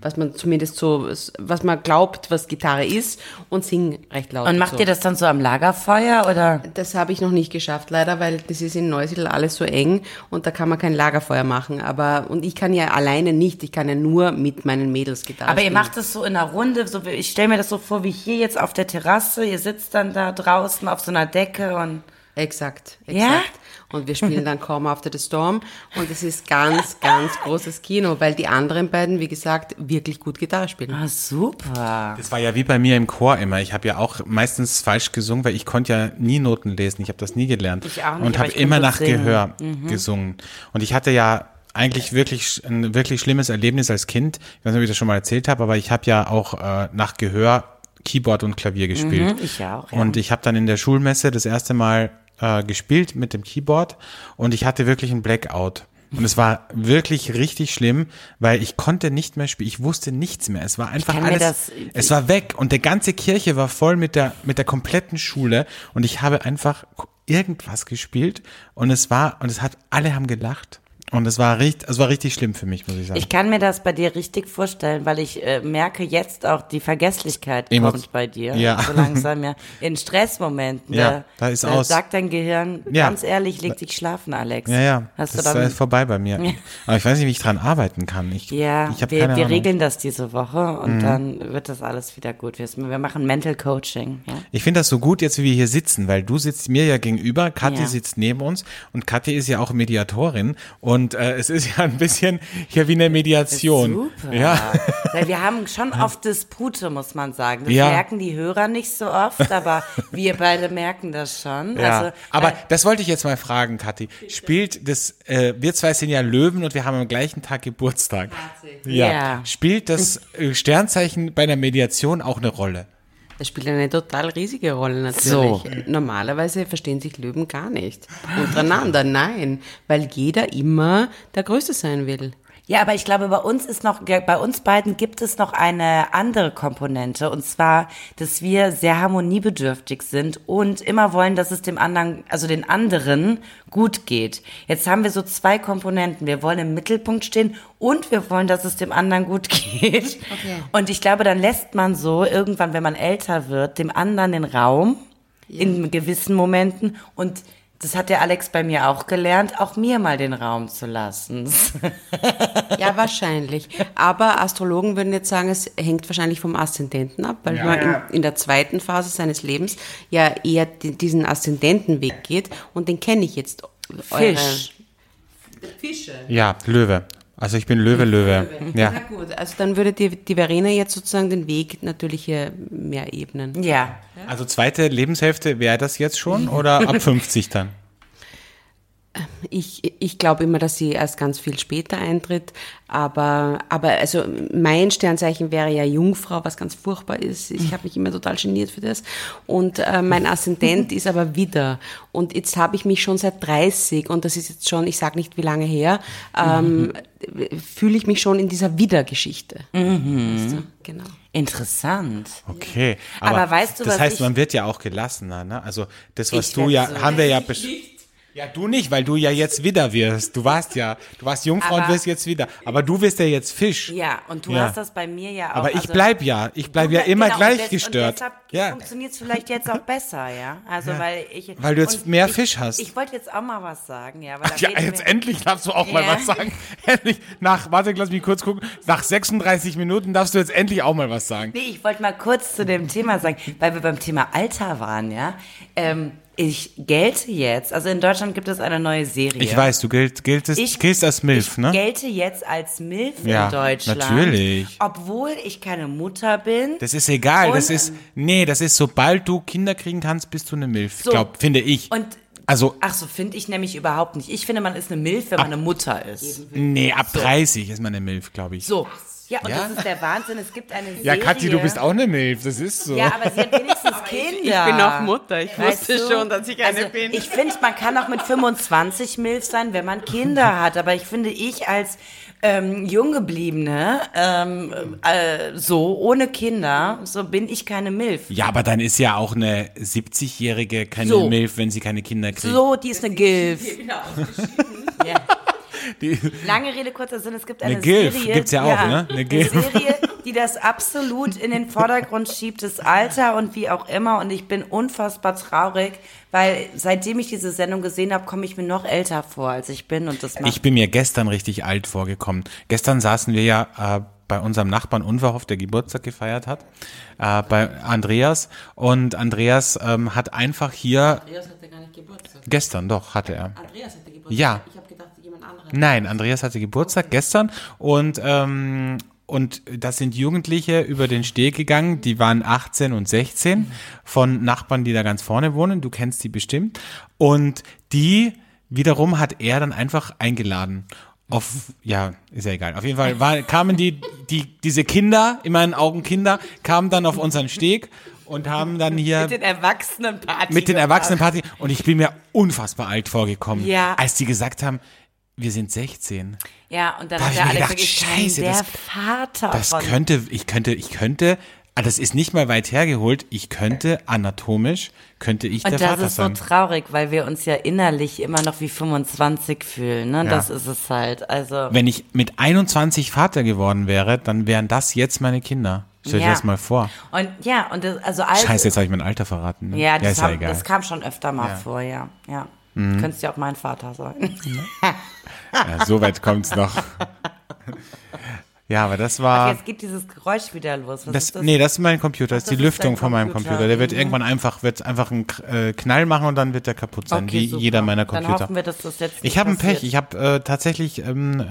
Was man zumindest so, was man glaubt, was Gitarre ist und sing recht laut. Und macht so. ihr das dann so am Lagerfeuer oder? Das habe ich noch nicht geschafft, leider, weil das ist in Neusiedl alles so eng und da kann man kein Lagerfeuer machen. Aber und ich kann ja alleine nicht, ich kann ja nur mit meinen Mädels Gitarre Aber ihr spielen. macht es so in einer Runde, so ich stelle mir das so vor wie hier jetzt auf der Terrasse, ihr sitzt dann da draußen auf so einer Decke und Exakt, exakt. Ja? Und wir spielen dann Come After the Storm und es ist ganz, ganz großes Kino, weil die anderen beiden, wie gesagt, wirklich gut Gitarre spielen. ah, super. Das war ja wie bei mir im Chor immer. Ich habe ja auch meistens falsch gesungen, weil ich konnte ja nie Noten lesen. Ich habe das nie gelernt. Ich auch nicht, Und habe immer nach singen. Gehör gesungen. Und ich hatte ja eigentlich wirklich ein wirklich schlimmes Erlebnis als Kind. Ich weiß nicht, ob ich das schon mal erzählt habe, aber ich habe ja auch äh, nach Gehör Keyboard und Klavier gespielt. ich auch, ja. Und ich habe dann in der Schulmesse das erste Mal äh, gespielt mit dem Keyboard und ich hatte wirklich einen Blackout. Und es war wirklich richtig schlimm, weil ich konnte nicht mehr spielen. Ich wusste nichts mehr. Es war einfach alles. das- es war weg und der ganze Kirche war voll mit der mit der kompletten Schule und ich habe einfach irgendwas gespielt und es war und es hat alle haben gelacht und es war richtig es war richtig schlimm für mich, muss ich sagen. Ich kann mir das bei dir richtig vorstellen, weil ich äh, merke jetzt auch, die Vergesslichkeit Emo- kommt bei dir. Ja. So langsam, ja. In Stressmomenten. Ja, da ist aus. Sagt dein Gehirn, Ja. ganz ehrlich, leg dich schlafen, Alex. ja, ja, Hast du das dann, ist vorbei bei mir. Aber ich weiß nicht, wie ich dran arbeiten kann. Ich, ja, ich wir, keine wir Ahnung. regeln das diese Woche und Mhm. dann wird das alles wieder gut. Wir, wir machen Mental Coaching. Ja? Ich finde das so gut, jetzt wie wir hier sitzen, weil du sitzt mir ja gegenüber, Kathi sitzt neben uns und Kathi ist ja auch Mediatorin und äh, es ist ja ein bisschen hier wie eine Mediation. Super. Ja. Weil wir haben schon oft Dispute, muss man sagen. Das Ja. merken die Hörer nicht so oft, aber wir beide merken das schon. Ja, Also, aber weil- das wollte ich jetzt mal fragen, Kathi. Spielt das, äh, wir zwei sind ja Löwen und wir haben am gleichen Tag Geburtstag. Ja. Ja. Spielt das äh, Sternzeichen bei der Mediation auch eine Rolle? Das spielt eine total riesige Rolle natürlich. So. Normalerweise verstehen sich Löwen gar nicht untereinander, nein, weil jeder immer der Größte sein will. Ja, aber ich glaube, bei uns ist noch, bei uns beiden gibt es noch eine andere Komponente und zwar, dass wir sehr harmoniebedürftig sind und immer wollen, dass es dem anderen, also den anderen gut geht. Jetzt haben wir so zwei Komponenten. Wir wollen im Mittelpunkt stehen und wir wollen, dass es dem anderen gut <laughs> geht. Okay. Und ich glaube, dann lässt man so irgendwann, wenn man älter wird, dem anderen den Raum in gewissen Momenten und das hat der Alex bei mir auch gelernt, auch mir mal den Raum zu lassen. <laughs> Ja, wahrscheinlich. Aber Astrologen würden jetzt sagen, es hängt wahrscheinlich vom Aszendenten ab, weil Ja. man in, in der zweiten Phase seines Lebens ja eher di- diesen Aszendentenweg geht und den kenne ich jetzt. Fisch. Fische. Ja, Löwe. Also ich bin Löwe, Löwe. Na Ja. gut, also dann würde die, die Verena jetzt sozusagen den Weg natürlich hier mehr ebnen. Ja. Also zweite Lebenshälfte wäre das jetzt schon <laughs> oder ab 50 dann? Ich, ich glaube immer, dass sie erst ganz viel später eintritt, aber, aber also mein Sternzeichen wäre ja Jungfrau, was ganz furchtbar ist. Ich habe mich immer total geniert für das. Und äh, mein Aszendent ist aber wieder. Und jetzt habe ich mich schon seit 30, und das ist jetzt schon, ich sage nicht wie lange her, ähm, fühle ich mich schon in dieser Wiedergeschichte. Weißt du? Genau. Interessant. Okay. Aber weißt du, das was heißt, ich- man wird ja auch gelassener, ne? Also das, was du ja, so- haben wir ja besch- <laughs> ja, du nicht, weil du ja jetzt wieder wirst. Du warst ja, du warst Jungfrau und Aber- wirst jetzt wieder. Aber du wirst ja jetzt Fisch. Ja, und du Ja. hast das bei mir ja auch. Aber ich also- bleib ja, ich bleib ja immer genau, gleich und des- gestört. Und deshalb Ja. funktioniert es vielleicht jetzt auch besser, ja. Also weil ich. Weil du jetzt und mehr ich, Fisch hast. Ich wollte jetzt auch mal was sagen, ja. Da Ja, jetzt wir- endlich darfst du auch mal Ja. was sagen. <laughs> Endlich, nach, warte, lass mich kurz gucken. Nach 36 Minuten darfst du jetzt endlich auch mal was sagen. Nee, ich wollte mal kurz zu dem Thema sagen, weil wir beim Thema Alter waren, ja. Ähm, ich gelte jetzt, also in Deutschland gibt es eine neue Serie. Ich weiß, du gilt, giltest, Ich- giltst als Milf, ich ne? gelte jetzt als Milf Ja, in Deutschland. natürlich. Obwohl ich keine Mutter bin. Das ist egal, das ist, nee, das ist, sobald du Kinder kriegen kannst, bist du eine Milf. So. Glaub, finde ich. Und also, ach so, finde ich nämlich überhaupt nicht. Ich finde, man ist eine Milf, wenn man eine Mutter ist. nee, ab 30 ist man eine Milf, glaube ich. So. Ja, und Ja? das ist der Wahnsinn. Es gibt eine Ja, Serie. Kathi, du bist auch eine Milf, das ist so. Ja, aber sie hat wenigstens Kinder. ich bin auch Mutter. Ich Weißt wusste du? schon, dass ich eine also, bin. Ich finde, man kann auch mit 25 Milf sein, wenn man Kinder <laughs> hat. Aber ich finde, ich als ähm, Junggebliebene, ähm, äh, so ohne Kinder, so bin ich keine Milf. Ja, aber dann ist ja auch eine 70-Jährige keine So. Milf, wenn sie keine Kinder kriegt. So, die ist eine Gilf. <laughs> ja. Die, Lange Rede, kurzer Sinn, es gibt eine, Eine Gilf Serie. gibt's ja auch, ne? Eine Eine, Gilf. Serie, die das absolut in den Vordergrund schiebt, das Alter und wie auch immer. Und ich bin unfassbar traurig, weil seitdem ich diese Sendung gesehen habe, komme ich mir noch älter vor, als ich bin. Und das macht ich bin mir gestern richtig alt vorgekommen. Gestern saßen wir ja äh, bei unserem Nachbarn Unverhofft, der Geburtstag gefeiert hat, äh, bei Andreas. Und Andreas ähm, hat einfach hier, Andreas hatte gar nicht Geburtstag. gestern doch, hatte er. Andreas hatte Geburtstag. Ja. Ich Nein, Andreas hatte Geburtstag gestern und ähm, und das sind Jugendliche über den Steg gegangen, die waren 18 und 16 von Nachbarn, die da ganz vorne wohnen, du kennst die bestimmt und die wiederum hat er dann einfach eingeladen. Auf, ja, ist ja egal. Auf jeden Fall war, kamen die, die, diese Kinder, in meinen Augen Kinder, kamen dann auf unseren Steg und haben dann hier mit den Erwachsenenparty. mit den. Erwachsenenparty und ich bin mir unfassbar alt vorgekommen, Ja. als die gesagt haben, wir sind 16. Ja, und dann Da hat der Alex gedacht, wirklich scheiße, der das- Vater Das von könnte, ich könnte, ich könnte, ah, das ist nicht mal weit hergeholt, ich könnte anatomisch, könnte ich Und der das Vater ist so sein. traurig, weil wir uns ja innerlich immer noch wie 25 fühlen. Ne? Ja. Das ist es halt. Also Wenn ich mit 21 Vater geworden wäre, dann wären das jetzt meine Kinder. Stell dir Ja. das mal vor. und ja und das, also all, Scheiße, jetzt habe ich mein Alter verraten. Ne? Ja, das, ist ja egal. Mhm. das kam schon öfter mal Ja. vor, ja. ja. Könntest ja auch mein Vater sein. ja, so weit kommt's noch. ja, aber das war. Jetzt geht dieses Geräusch wieder los. Was Das, ist das? nee, das ist mein Computer, das ist Ach, die Lüftung von meinem Computer. Der wird Mhm. irgendwann einfach, wird einfach einen äh, Knall machen und dann wird der kaputt sein, Okay, wie super. jeder meiner Dann Computer. hoffen wir, dass das jetzt Ich habe ein. Pech. Ich habe äh, tatsächlich ähm, äh,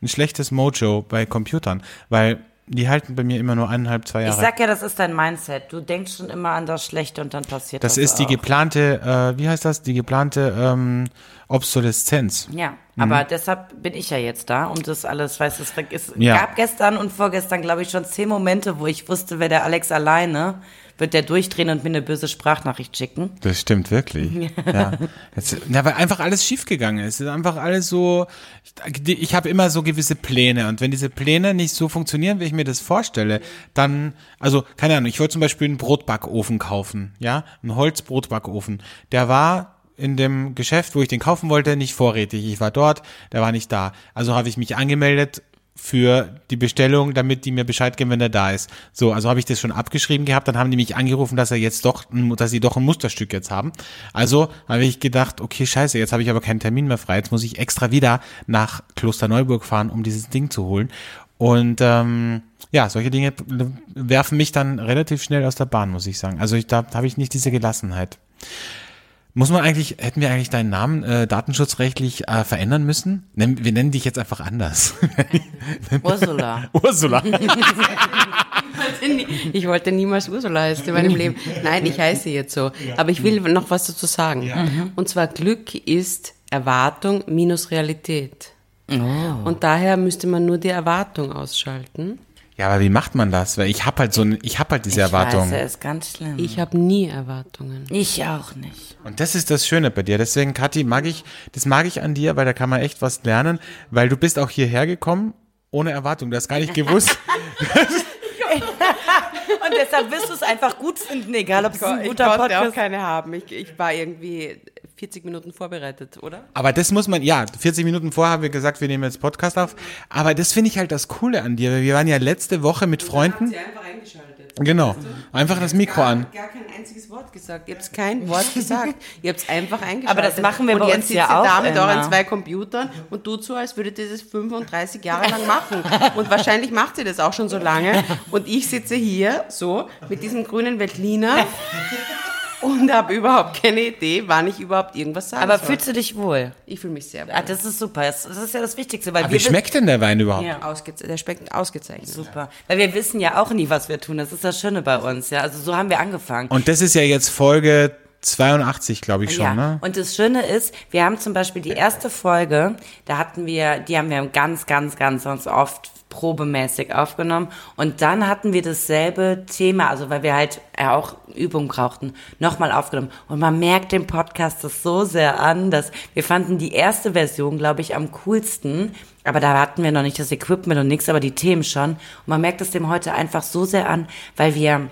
ein schlechtes Mojo bei Computern, weil die halten bei mir immer nur eineinhalb, zwei Ich Jahre. sag ja, das ist dein Mindset. Du denkst schon immer an das Schlechte und dann passiert das. das ist die auch. geplante, äh, wie heißt das? Die geplante ähm, Obsoleszenz. Ja, aber deshalb bin ich ja jetzt da, um das alles, weißt du, es es Ja. gab gestern und vorgestern, glaube ich, schon zehn Momente, wo ich wusste, wer der Alex alleine, wird der durchdrehen und mir eine böse Sprachnachricht schicken. Das stimmt wirklich. <laughs> Ja. Jetzt, ja, weil einfach alles schiefgegangen ist. Es ist einfach alles so. Ich, ich habe immer so gewisse Pläne und wenn diese Pläne nicht so funktionieren, wie ich mir das vorstelle, dann, also keine Ahnung. Ich wollte zum Beispiel einen Brotbackofen kaufen, ja, einen Holzbrotbackofen. Der war in dem Geschäft, wo ich den kaufen wollte, nicht vorrätig. Ich war dort, der war nicht da. Also habe ich mich angemeldet für die Bestellung, damit die mir Bescheid geben, wenn er da ist. So, also habe ich das schon abgeschrieben gehabt, dann haben die mich angerufen, dass er jetzt doch, dass sie doch ein Musterstück jetzt haben. Also habe ich gedacht, okay, scheiße, jetzt habe ich aber keinen Termin mehr frei, jetzt muss ich extra wieder nach Klosterneuburg fahren, um dieses Ding zu holen. Und ähm, ja, solche Dinge werfen mich dann relativ schnell aus der Bahn, muss ich sagen. Also ich, da habe ich nicht diese Gelassenheit. Muss man eigentlich, hätten wir eigentlich deinen Namen äh, datenschutzrechtlich äh, verändern müssen? Nenn, wir nennen dich jetzt einfach anders. <laughs> Ursula. Ursula. <laughs> Ich wollte niemals Ursula heißen in meinem Leben. Nein, ich heiße jetzt so. Aber ich will noch was dazu sagen. Mhm. Und zwar Glück ist Erwartung minus Realität. Und daher müsste man nur die Erwartung ausschalten. Ja, aber wie macht man das? Weil ich hab halt so, ein- ich hab halt diese Ich Erwartung. weiß, ist ganz schlimm. Ich habe nie Erwartungen. Ich auch nicht. Und das ist das Schöne bei dir. Deswegen, Kathi, mag ich, das mag ich an dir, weil da kann man echt was lernen, weil du bist auch hierher gekommen ohne Erwartung. Du hast gar nicht gewusst. <laughs> Und deshalb wirst du es einfach gut finden, egal ob es ein Ich guter konnte auch Podcast keine haben. Ich, ich war irgendwie 40 Minuten vorbereitet, oder? Aber das muss man, ja, 40 Minuten vorher haben wir gesagt, wir nehmen jetzt Podcast auf. Aber das finde ich halt das Coole an dir. weil Wir waren ja letzte Woche mit Freunden. einfach eingeschaltet. Genau. Einfach das Mikro an. Gar kein einziges Wort gesagt. Ihr habt kein Wort <laughs> gesagt. Ihr habt es einfach eingeschaltet. Aber das machen wir und bei jetzt uns sitzt ja ihr da auch mit euren zwei Computern und tut so, als würdet ihr das 35 Jahre lang machen. Und wahrscheinlich macht ihr das auch schon so lange. Und ich sitze hier so mit diesem grünen Veltliner und habe überhaupt keine Idee, wann ich überhaupt irgendwas sagen Aber fühlst du dich wohl? Ich fühle mich sehr wohl. Ah, das ist super. Das das ist ja das Wichtigste, weil Aber wir wie schmeckt denn der Wein überhaupt? Ja. Ausgeze der schmeckt ausgezeichnet. Super. Weil wir wissen ja auch nie, was wir tun. Das ist das Schöne bei uns, ja. Also so haben wir angefangen. Und das ist ja jetzt Folge 82, glaube ich schon, ja. ne? Und das Schöne ist, wir haben zum Beispiel die erste Folge, da hatten wir, die haben wir ganz, ganz, ganz, ganz oft probemäßig aufgenommen. Und dann hatten wir dasselbe Thema, also weil wir halt ja auch Übung brauchten, nochmal aufgenommen. Und man merkt dem Podcast das so sehr an, dass wir fanden die erste Version, glaube ich, am coolsten. Aber da hatten wir noch nicht das Equipment und nichts, aber die Themen schon. Und man merkt es dem heute einfach so sehr an, weil wir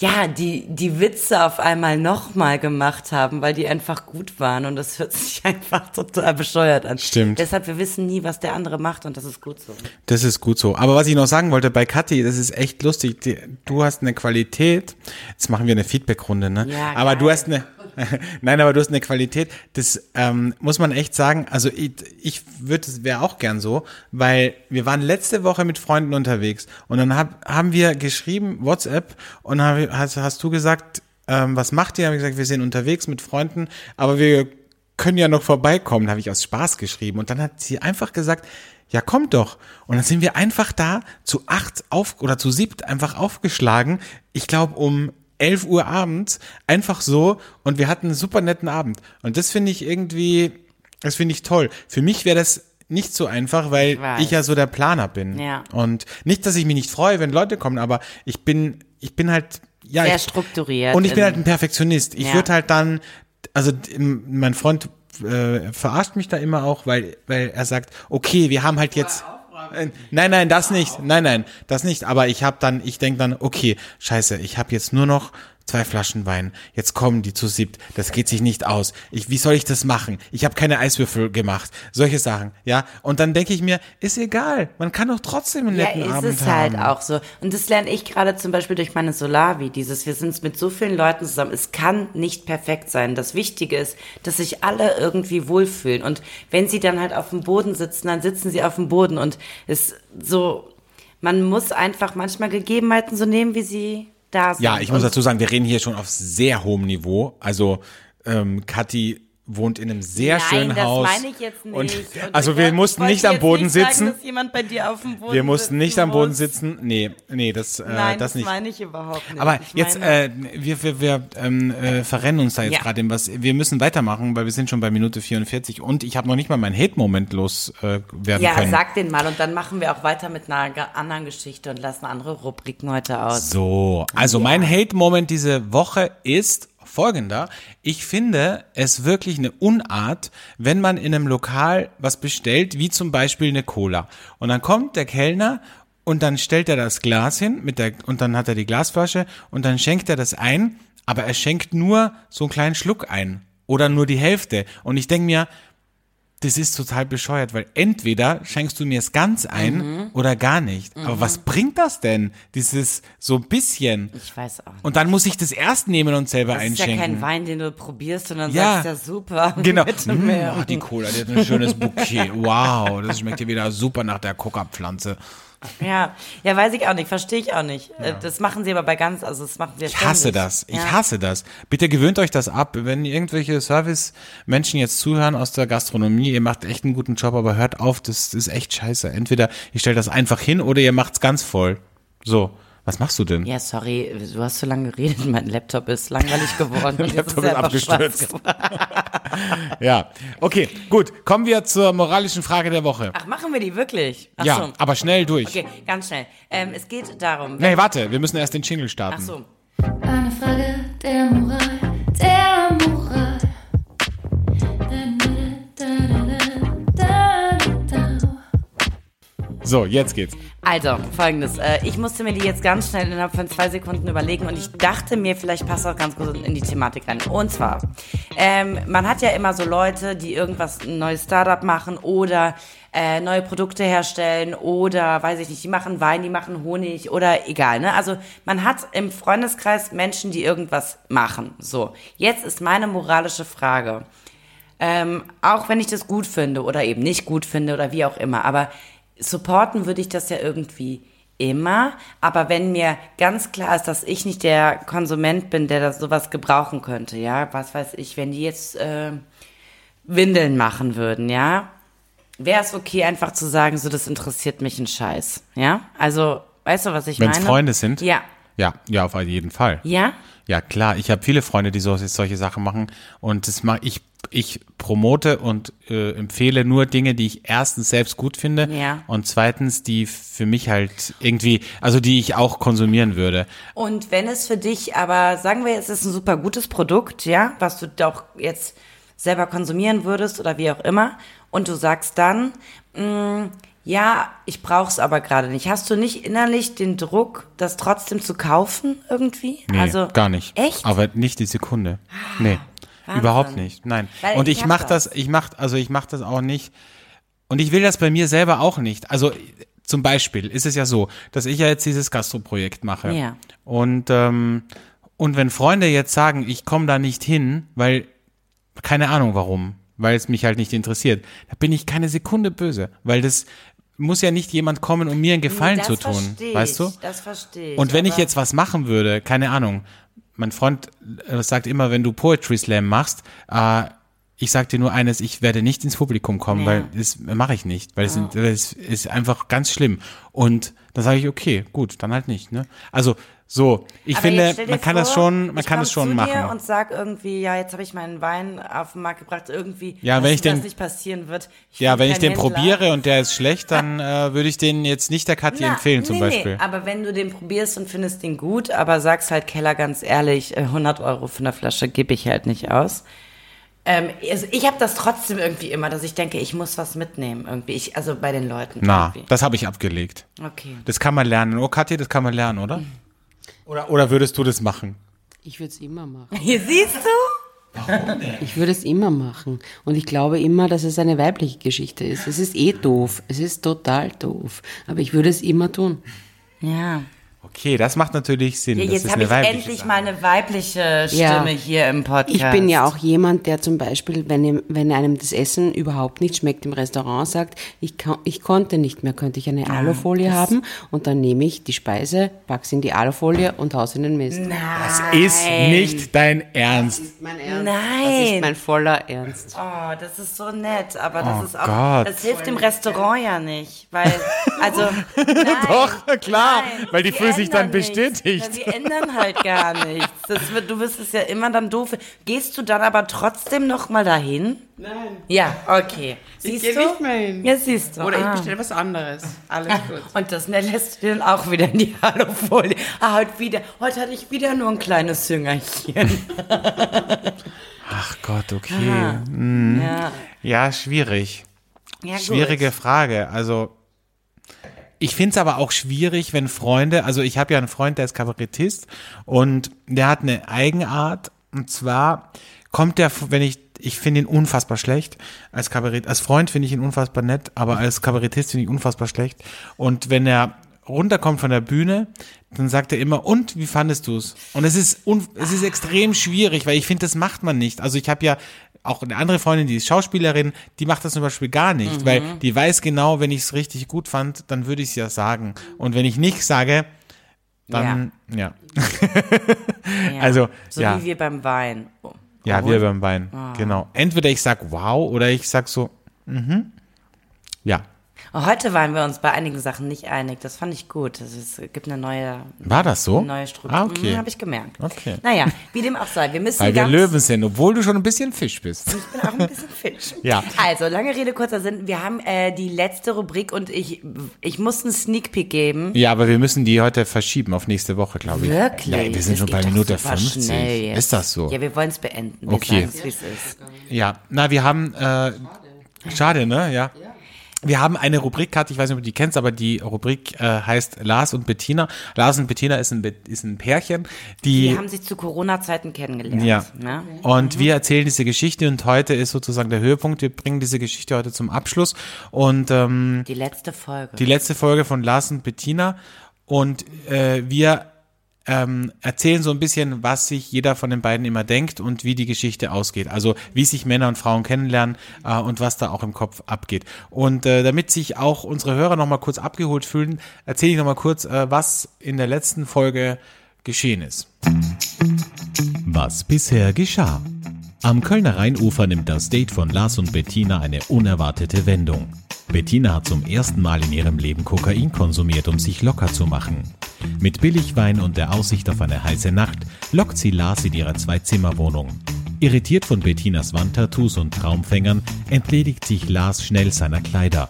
ja, die, die Witze auf einmal nochmal gemacht haben, weil die einfach gut waren und das hört sich <laughs> einfach total bescheuert an. Stimmt. Deshalb, wir wissen nie, was der andere macht und das ist gut so. Das ist gut so. Aber was ich noch sagen wollte bei Kathi, das ist echt lustig. Die, du hast eine Qualität. Jetzt machen wir eine Feedbackrunde, ne? Ja, aber geil. du hast eine, <laughs> nein, aber du hast eine Qualität. Das ähm, muss man echt sagen. Also ich, ich würde, es wäre auch gern so, weil wir waren letzte Woche mit Freunden unterwegs und dann hab, haben wir geschrieben WhatsApp und dann hab, hast, hast du gesagt, ähm, was macht ihr? Haben wir gesagt, wir sind unterwegs mit Freunden, aber wir können ja noch vorbeikommen, habe ich aus Spaß geschrieben. Und dann hat sie einfach gesagt, ja, kommt doch. Und dann sind wir einfach da zu acht auf oder zu siebt einfach aufgeschlagen. Ich glaube um 11 Uhr abends, einfach so. Und wir hatten einen super netten Abend. Und das finde ich irgendwie, das finde ich toll. Für mich wäre das nicht so einfach, weil Ich ich ja so der Planer bin. Ja. Und nicht, dass ich mich nicht freue, wenn Leute kommen, aber ich bin, ich bin halt, ja, Sehr ich, strukturiert. und ich bin in- halt ein Perfektionist. Ich Ja. würde halt dann, also mein Freund äh, verarscht mich da immer auch, weil, weil er sagt, okay, wir haben halt jetzt. Äh, Nein, nein, das nicht. Nein, nein, das nicht. Aber ich habe dann, ich denk dann, okay, scheiße, ich habe jetzt nur noch zwei Flaschen Wein. Jetzt kommen die zu siebt. Das geht sich nicht aus. Ich, wie soll ich das machen? Ich habe keine Eiswürfel gemacht. Solche Sachen, ja. Und dann denke ich mir, ist egal. Man kann doch trotzdem einen Ja, netten ist Abend es haben. halt auch so. Und das lerne ich gerade zum Beispiel durch meine Solavi, dieses, wir sind mit so vielen Leuten zusammen. Es kann nicht perfekt sein. Das Wichtige ist, dass sich alle irgendwie wohlfühlen. Und wenn sie dann halt auf dem Boden sitzen, dann sitzen sie auf dem Boden. Und es so, man muss einfach manchmal Gegebenheiten so nehmen, wie sie da sind. Ja, ich muss dazu sagen, wir reden hier schon auf sehr hohem Niveau. Also ähm, Kathi wohnt in einem sehr Nein, schönen das Haus. meine ich jetzt nicht. Und, <laughs> Und also wir mussten ich nicht am Boden nicht sagen, sitzen. dass jemand bei dir auf dem Boden wir mussten nicht am Boden sitzen. Nee, nee, das, äh, Nein, das das, nicht. meine ich überhaupt nicht. Aber ich jetzt, äh, wir, wir, wir ähm, äh, verrennen uns da jetzt Ja. gerade in was. Wir müssen weitermachen, weil wir sind schon bei Minute 44 und ich habe noch nicht mal meinen Hate-Moment los äh, ja, können. sag den mal und dann machen wir auch weiter mit einer anderen Geschichte und lassen andere Rubriken heute aus. So, also mein Hate-Moment diese Woche ist folgender. Ich finde es wirklich eine Unart, wenn man in einem Lokal was bestellt, wie zum Beispiel eine Cola. Und dann kommt der Kellner und dann stellt er das Glas hin mit der, und dann hat er die Glasflasche und dann schenkt er das ein, aber er schenkt nur so einen kleinen Schluck ein. Oder nur die Hälfte. Und ich denke mir, das ist total bescheuert, weil entweder schenkst du mir es ganz ein Mhm. oder gar nicht. Aber was bringt das denn? Dieses so ein bisschen. Ich weiß auch nicht. Und dann muss ich das erst nehmen und selber Das ist ja kein einschenken. Wein, den du probierst und dann Ja. sagst, ja super. <laughs> Genau. <laughs> Mm, ach, die Cola, die hat ein schönes Bouquet. Wow, das schmeckt hier wieder super nach der Coca-Pflanze. Ja, ja, weiß ich auch nicht, verstehe ich auch nicht. Äh, Das machen sie aber bei ganz, also das machen sie ja Ich hasse ständig. das. Ich ja. hasse das. Bitte gewöhnt euch das ab. Wenn irgendwelche Service-Menschen jetzt zuhören aus der Gastronomie, ihr macht echt einen guten Job, aber hört auf, das ist echt scheiße. Entweder ihr stellt das einfach hin oder ihr macht's ganz voll. So. Was machst du denn? Ja, sorry, du hast so lange geredet, <laughs> mein Laptop ist langweilig geworden. <laughs> jetzt Laptop ist einfach abgestürzt. <laughs> Ja. Okay, gut. Kommen wir zur moralischen Frage der Woche. Ach, machen wir die wirklich? Ach ja, so. aber schnell durch. Okay, ganz schnell. Ähm, es geht darum. Nee, warte, wir müssen erst den Jingle starten. Ach so. Eine Frage der Moral, der Moral. So, jetzt geht's. Also, folgendes. Äh, ich musste mir die jetzt ganz schnell innerhalb von zwei Sekunden überlegen und ich dachte mir, vielleicht passt auch ganz gut in die Thematik rein. Und zwar, ähm, man hat ja immer so Leute, die irgendwas, ein neues Startup machen oder äh, neue Produkte herstellen oder, weiß ich nicht, die machen Wein, die machen Honig oder egal, ne? Also, man hat im Freundeskreis Menschen, die irgendwas machen. So, jetzt ist meine moralische Frage. Ähm, auch wenn ich das gut finde oder eben nicht gut finde oder wie auch immer. Aber supporten würde ich das ja irgendwie immer. Aber wenn mir ganz klar ist, dass ich nicht der Konsument bin, der das sowas gebrauchen könnte, ja, was weiß ich, wenn die jetzt äh, Windeln machen würden, ja, wäre es okay, einfach zu sagen, so, das interessiert mich ein Scheiß, ja? Also, weißt du, was ich Wenn meine? es Freunde sind? Ja. Ja, ja, auf jeden Fall. Ja? Ja, klar. Ich habe viele Freunde, die so, solche Sachen machen. Und das mach ich, ich promote und äh, empfehle nur Dinge, die ich erstens selbst gut finde Ja. und zweitens, die für mich halt irgendwie, also die ich auch konsumieren würde. Und wenn es für dich aber, sagen wir, es ist ein super gutes Produkt, ja, was du doch jetzt selber konsumieren würdest oder wie auch immer, und du sagst dann, mh, ja, ich brauch's aber gerade nicht. Hast du nicht innerlich den Druck, das trotzdem zu kaufen irgendwie? Nee, also gar nicht. Echt? Aber nicht die Sekunde. Nee, Wahnsinn. überhaupt nicht. Nein. Weil und ich ich hab mach das. das, ich mach, also ich mach das auch nicht. Und ich will das bei mir selber auch nicht. Also zum Beispiel ist es ja so, dass ich ja jetzt dieses Gastroprojekt mache. Ja. Und ähm, und wenn Freunde jetzt sagen, ich komme da nicht hin, weil keine Ahnung warum, weil es mich halt nicht interessiert, da bin ich keine Sekunde böse, weil das muss ja nicht jemand kommen, um mir einen Gefallen das zu tun, ich, weißt du? Das verstehe ich. Und wenn ich jetzt was machen würde, keine Ahnung, mein Freund äh, sagt immer, wenn du Poetry Slam machst, äh, ich sag dir nur eines, ich werde nicht ins Publikum kommen, Ja. weil das mache ich nicht, weil es es ist einfach ganz schlimm. Und dann sage ich, okay, gut, dann halt nicht. Ne? Also so, ich Aber finde, man kann vor, das schon, man ich kann das schon zu machen. Dir und sag irgendwie, ja, jetzt habe ich meinen Wein auf den Markt gebracht, irgendwie, Ja, dass wenn ich das den- nicht passieren wird. Ja, wenn ich den Händler. probiere und der ist <laughs> schlecht, dann äh, würde ich den jetzt nicht der Na, empfehlen zum nee, Beispiel. Nee, aber wenn du den probierst und findest den gut, aber sagst halt, Keller, ganz ehrlich, äh, 100 Euro für eine Flasche gebe ich halt nicht aus. Ähm, also ich habe das trotzdem irgendwie immer, dass ich denke, ich muss was mitnehmen irgendwie. Ich, also bei den Leuten. Na, irgendwie. das habe ich abgelegt. Okay. Das kann man lernen. Oh, Katja, das kann man lernen, oder? Oder, oder würdest du das machen? Ich würde es immer machen. <laughs> Hier siehst du? Ich würde es immer machen. Und ich glaube immer, dass es eine weibliche Geschichte ist. Es ist eh doof. Es ist total doof. Aber ich würde es immer tun. Ja. Okay, das macht natürlich Sinn. Ja, das jetzt ist habe ich endlich Sache. mal eine weibliche Stimme Ja. hier im Podcast. Ich bin ja auch jemand, der zum Beispiel, wenn, ihm, wenn einem das Essen überhaupt nicht schmeckt im Restaurant, sagt, ich, kann, ich konnte nicht mehr, könnte ich eine Alufolie haben und dann nehme ich die Speise, pack sie in die Alufolie und haus in den Mist. Das ist nicht dein Ernst. Mein Ernst. Nein. Das ist mein voller Ernst. Oh, das ist so nett, aber das Oh ist auch, Gott. das hilft dem Restaurant ja nicht, weil, <laughs> also, nein, Doch, klar, nein, weil die fühlen sich dann nichts. bestätigt. Ja, wir ändern halt gar nichts. Das wird, du wirst es ja immer dann doof. Gehst du dann aber trotzdem noch mal dahin? Nein. Ja, okay. Siehst geh du? nicht mehr hin. Ja, siehst du. Oder ich ah. bestelle was anderes. Alles <laughs> gut. Und das ne, lässt du dann auch wieder in die Alufolie. Ah, heute wieder, heute hatte ich wieder nur ein kleines Jüngerchen. <laughs> Ach Gott, okay. Hm. Ja. Ja, schwierig. ja Schwierige gut. Frage. Also, ich finde es aber auch schwierig, wenn Freunde, also ich habe ja einen Freund, der ist Kabarettist und der hat eine Eigenart und zwar kommt der, wenn ich, ich finde ihn unfassbar schlecht als Kabarett, als Freund finde ich ihn unfassbar nett, aber als Kabarettist finde ich ihn unfassbar schlecht und wenn er runterkommt von der Bühne, dann sagt er immer, und wie fandest du es? Und es ist, un, es ist extrem schwierig, weil ich finde, das macht man nicht. Also ich habe ja auch eine andere Freundin, die ist Schauspielerin, die macht das zum Beispiel gar nicht, weil die weiß genau, wenn ich es richtig gut fand, dann würde ich es ja sagen. Und wenn ich nicht sage, dann, ja. <laughs> Ja. Also, so ja. wie wir beim Wein. Oh. Ja, Oh. wir beim Bein. Genau. Entweder ich sag wow oder ich sag so, mhm. Ja. Heute waren wir uns bei einigen Sachen nicht einig. Das fand ich gut. Es gibt eine neue, War das so? eine neue Struktur. Ah, okay. Habe ich gemerkt. Okay. Naja, wie dem auch sei. Wir müssen Weil wir Löwen sind, obwohl du schon ein bisschen Fisch bist. Ich bin auch ein bisschen Fisch. <laughs> Ja. Also, lange Rede, kurzer Sinn. Wir haben äh, die letzte Rubrik und ich, ich muss einen Sneak Peek geben. Ja, aber wir müssen die heute verschieben auf nächste Woche, glaube ich. Wirklich? Ja, wir sind Das schon bei Minute super 50. schnell jetzt. Ist das so? Ja, wir wollen es beenden. Wir Okay. ist. Ja, na, wir haben, äh, schade, ne? Ja. Wir haben eine Rubrik gehabt, ich weiß nicht, ob du die kennst, aber die Rubrik äh, heißt Lars und Bettina. Lars und Bettina ist ein, Be- ist ein Pärchen, die, Die haben sich zu Corona-Zeiten kennengelernt. Ja. Ne? Und wir erzählen diese Geschichte und heute ist sozusagen der Höhepunkt. Wir bringen diese Geschichte heute zum Abschluss und ähm, Die letzte Folge. die letzte Folge von Lars und Bettina und äh, wir ähm, erzählen so ein bisschen, was sich jeder von den beiden immer denkt und wie die Geschichte ausgeht. Also wie sich Männer und Frauen kennenlernen äh, und was da auch im Kopf abgeht. Und äh, damit sich auch unsere Hörer nochmal kurz abgeholt fühlen, erzähle ich nochmal kurz, äh, was in der letzten Folge geschehen ist. Was bisher geschah. Am Kölner Rheinufer nimmt das Date von Lars und Bettina eine unerwartete Wendung. Bettina hat zum ersten Mal in ihrem Leben Kokain konsumiert, um sich locker zu machen. Mit Billigwein und der Aussicht auf eine heiße Nacht lockt sie Lars in ihre Zwei-Zimmer-Wohnung. Irritiert von Bettinas Wandtattoos und Traumfängern entledigt sich Lars schnell seiner Kleider.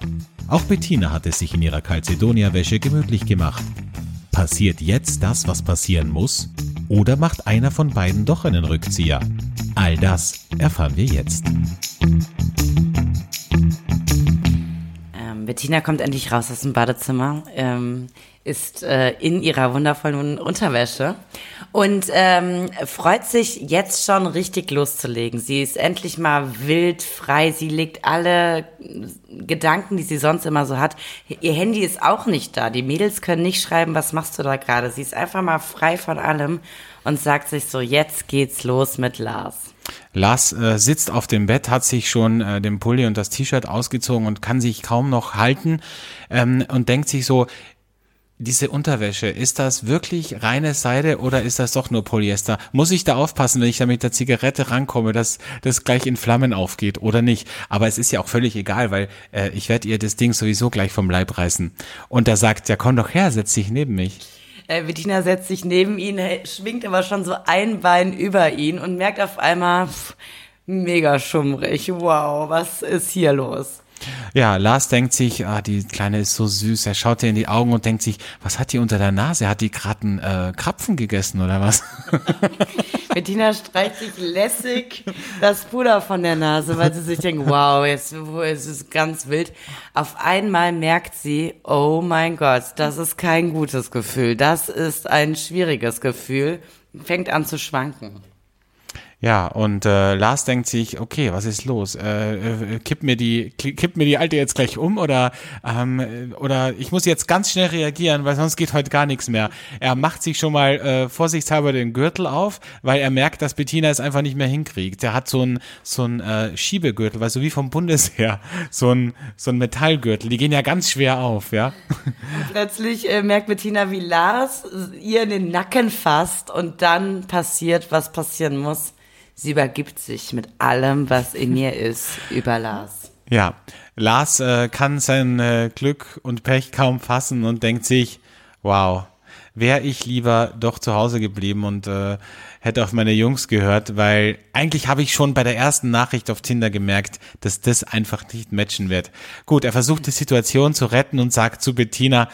Auch Bettina hat es sich in ihrer Calcedonia-Wäsche gemütlich gemacht. Passiert jetzt das, was passieren muss? Oder macht einer von beiden doch einen Rückzieher? All das erfahren wir jetzt. Bettina kommt endlich raus aus dem Badezimmer, ähm, ist äh, in ihrer wundervollen Unterwäsche und ähm, freut sich jetzt schon richtig loszulegen. Sie ist endlich mal wild, frei. Sie legt alle Gedanken, die sie sonst immer so hat. Ihr Handy ist auch nicht da. Die Mädels können nicht schreiben, was machst du da gerade. Sie ist einfach mal frei von allem und sagt sich so, jetzt geht's los mit Lars. Lars äh, sitzt auf dem Bett, hat sich schon äh, den Pulli und das T-Shirt ausgezogen und kann sich kaum noch halten ähm, und denkt sich so, diese Unterwäsche, ist das wirklich reine Seide oder ist das doch nur Polyester? Muss ich da aufpassen, wenn ich da mit der Zigarette rankomme, dass das gleich in Flammen aufgeht oder nicht? Aber es ist ja auch völlig egal, weil äh, ich werde ihr das Ding sowieso gleich vom Leib reißen. Und er sagt, ja komm doch her, setz dich neben mich. Äh, Bettina setzt sich neben ihn, äh, schwingt aber schon so ein Bein über ihn und merkt auf einmal, pff, mega schummrig, wow, was ist hier los? Ja, Lars denkt sich, ah, die Kleine ist so süß. Er schaut ihr in die Augen und denkt sich, was hat die unter der Nase? Hat die gerade einen äh, Krapfen gegessen oder was? <laughs> Bettina streicht sich lässig das Puder von der Nase, weil sie sich denkt, wow, jetzt es ist ganz wild. Auf einmal merkt sie, oh mein Gott, das ist kein gutes Gefühl, das ist ein schwieriges Gefühl, fängt an zu schwanken. Ja, und äh, Lars denkt sich, okay, was ist los? Äh, äh, kipp mir die, kipp mir die alte jetzt gleich um oder ähm, oder ich muss jetzt ganz schnell reagieren, weil sonst geht heute gar nichts mehr. Er macht sich schon mal äh, vorsichtshalber den Gürtel auf, weil er merkt, dass Bettina es einfach nicht mehr hinkriegt. Der hat so ein so ein äh, Schiebegürtel, weißt du, wie vom Bundesheer, <laughs> so ein so ein Metallgürtel. Die gehen ja ganz schwer auf, ja. Plötzlich äh, merkt Bettina, wie Lars ihr in den Nacken fasst und dann passiert, was passieren muss. Sie übergibt sich mit allem, was in ihr ist, über Lars. Ja, Lars äh, kann sein äh, Glück und Pech kaum fassen und denkt sich, wow, wäre ich lieber doch zu Hause geblieben und äh, hätte auf meine Jungs gehört, weil eigentlich habe ich schon bei der ersten Nachricht auf Tinder gemerkt, dass das einfach nicht matchen wird. Gut, er versucht die Situation zu retten und sagt zu Bettina,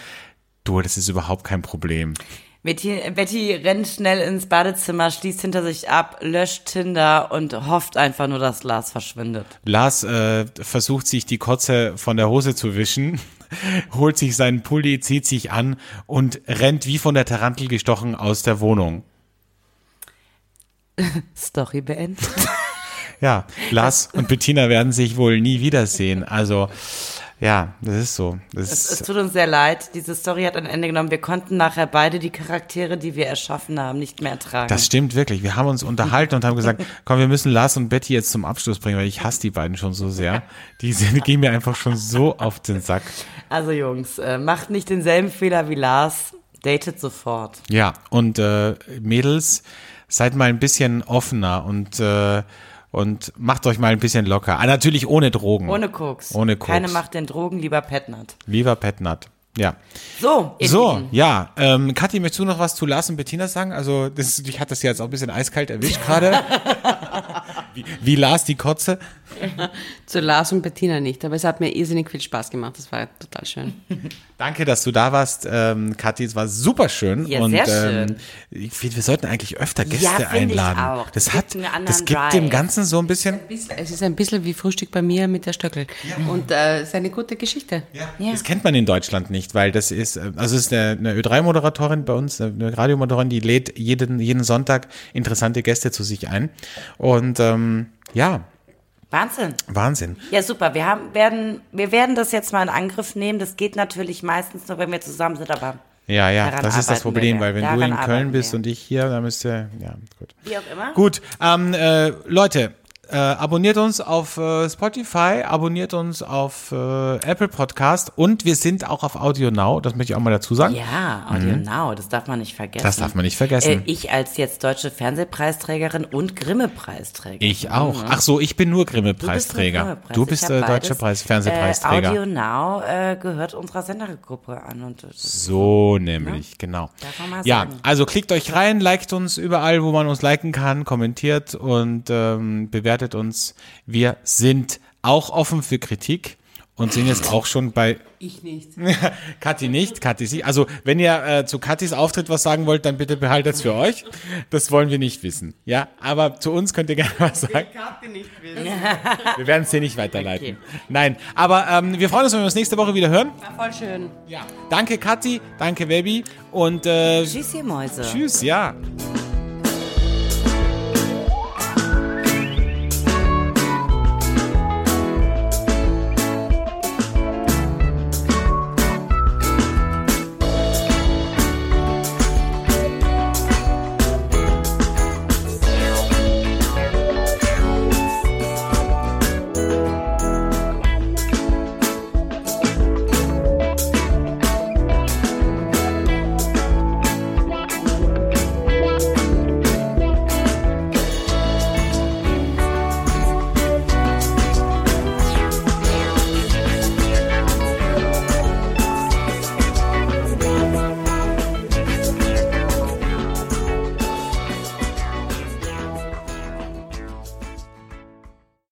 du, das ist überhaupt kein Problem. Betty, Betty rennt schnell ins Badezimmer, schließt hinter sich ab, löscht Tinder und hofft einfach nur, dass Lars verschwindet. Lars äh, versucht sich die Kotze von der Hose zu wischen, <laughs> holt sich seinen Pulli, zieht sich an und rennt wie von der Tarantel gestochen aus der Wohnung. <laughs> Story beendet. Ja, Lars und Bettina werden sich wohl nie wiedersehen. Also ja, das ist so. Das Es, es ist, tut uns sehr leid, diese Story hat ein Ende genommen. Wir konnten nachher beide die Charaktere, die wir erschaffen haben, nicht mehr ertragen. das stimmt wirklich. Wir haben uns unterhalten und haben gesagt, <laughs> komm, wir müssen Lars und Betty jetzt zum Abschluss bringen, weil ich hasse die beiden schon so sehr. Die sind, gehen mir einfach schon so auf den Sack. also Jungs, äh, macht nicht denselben Fehler wie Lars, datet sofort. Ja, und äh, Mädels, seid mal ein bisschen offener und äh, und macht euch mal ein bisschen locker. Ah, natürlich ohne Drogen. Ohne Koks. Ohne Koks. Keine Macht den Drogen, lieber Petnat. Lieber Petnat. Ja. So, So, Lieben. ja. Ähm, Kathi, möchtest du noch was zu Lars und Bettina sagen? Also, das, dich hat das jetzt auch ein bisschen eiskalt erwischt gerade. <laughs> wie, wie Lars die Kotze. Zu Lars und Bettina nicht, aber es hat mir irrsinnig viel Spaß gemacht. Das war total schön. <laughs> Danke, dass du da warst, ähm, Kathi. Es war super schön. Ja, und sehr Ähm, schön. ich finde, wir sollten eigentlich öfter Gäste Ja, finde ich einladen. auch. Das Das hat, das gibt dem Drive. Ganzen so ein bisschen. Es ist ein bisschen wie Frühstück bei mir mit der Stöckel. Und äh, es ist eine gute Geschichte. Ja. Das kennt man in Deutschland nicht, weil das ist, äh, also es ist eine, eine Ö3-Moderatorin bei uns, eine Radiomoderatorin, die lädt jeden, jeden Sonntag interessante Gäste zu sich ein. Und ähm, ja, Wahnsinn. Wahnsinn. Ja, super. Wir haben, werden, wir werden das jetzt mal in Angriff nehmen. Das geht natürlich meistens nur, wenn wir zusammen sind, aber Ja, ja, das ist das Problem, wir. weil wenn Daran du in Köln bist wir. und ich hier, dann müsste, ja, gut. wie auch immer. Gut, ähm, äh, Leute, äh, abonniert uns auf äh, Spotify, abonniert uns auf äh, Apple Podcast und wir sind auch auf Audio Now, das möchte ich auch mal dazu sagen. Ja, Audio Now, das darf man nicht vergessen. Mhm. Das darf man nicht vergessen. Äh, ich als jetzt deutsche Fernsehpreisträgerin und Grimme-Preisträger. Ich auch. Ach so, ich bin nur Grimme-Preisträger. Grimme-Preis. Du bist hab äh, beides. deutscher Preis Fernsehpreisträger. Äh, Audio Now äh, gehört unserer Sendergruppe an. Und So nämlich, genau. Darf man mal Ja, sagen. also klickt euch rein, liked uns überall, wo man uns liken kann, kommentiert und ähm, bewertet uns. Wir sind auch offen für Kritik und sind jetzt auch schon bei Ich nicht. <laughs> Kathi nicht, Kathi sie. Also wenn ihr äh, zu Kathis Auftritt was sagen wollt, dann bitte behaltet es für euch. Das wollen wir nicht wissen. Ja, aber zu uns könnt ihr gerne was sagen. <laughs> Wir werden es dir nicht weiterleiten. Nein, aber ähm, wir freuen uns, wenn wir uns nächste Woche wieder hören. War voll schön. Ja. Danke Kathi, danke Baby und äh, Tschüss, ihr Mäuse. tschüss, ja.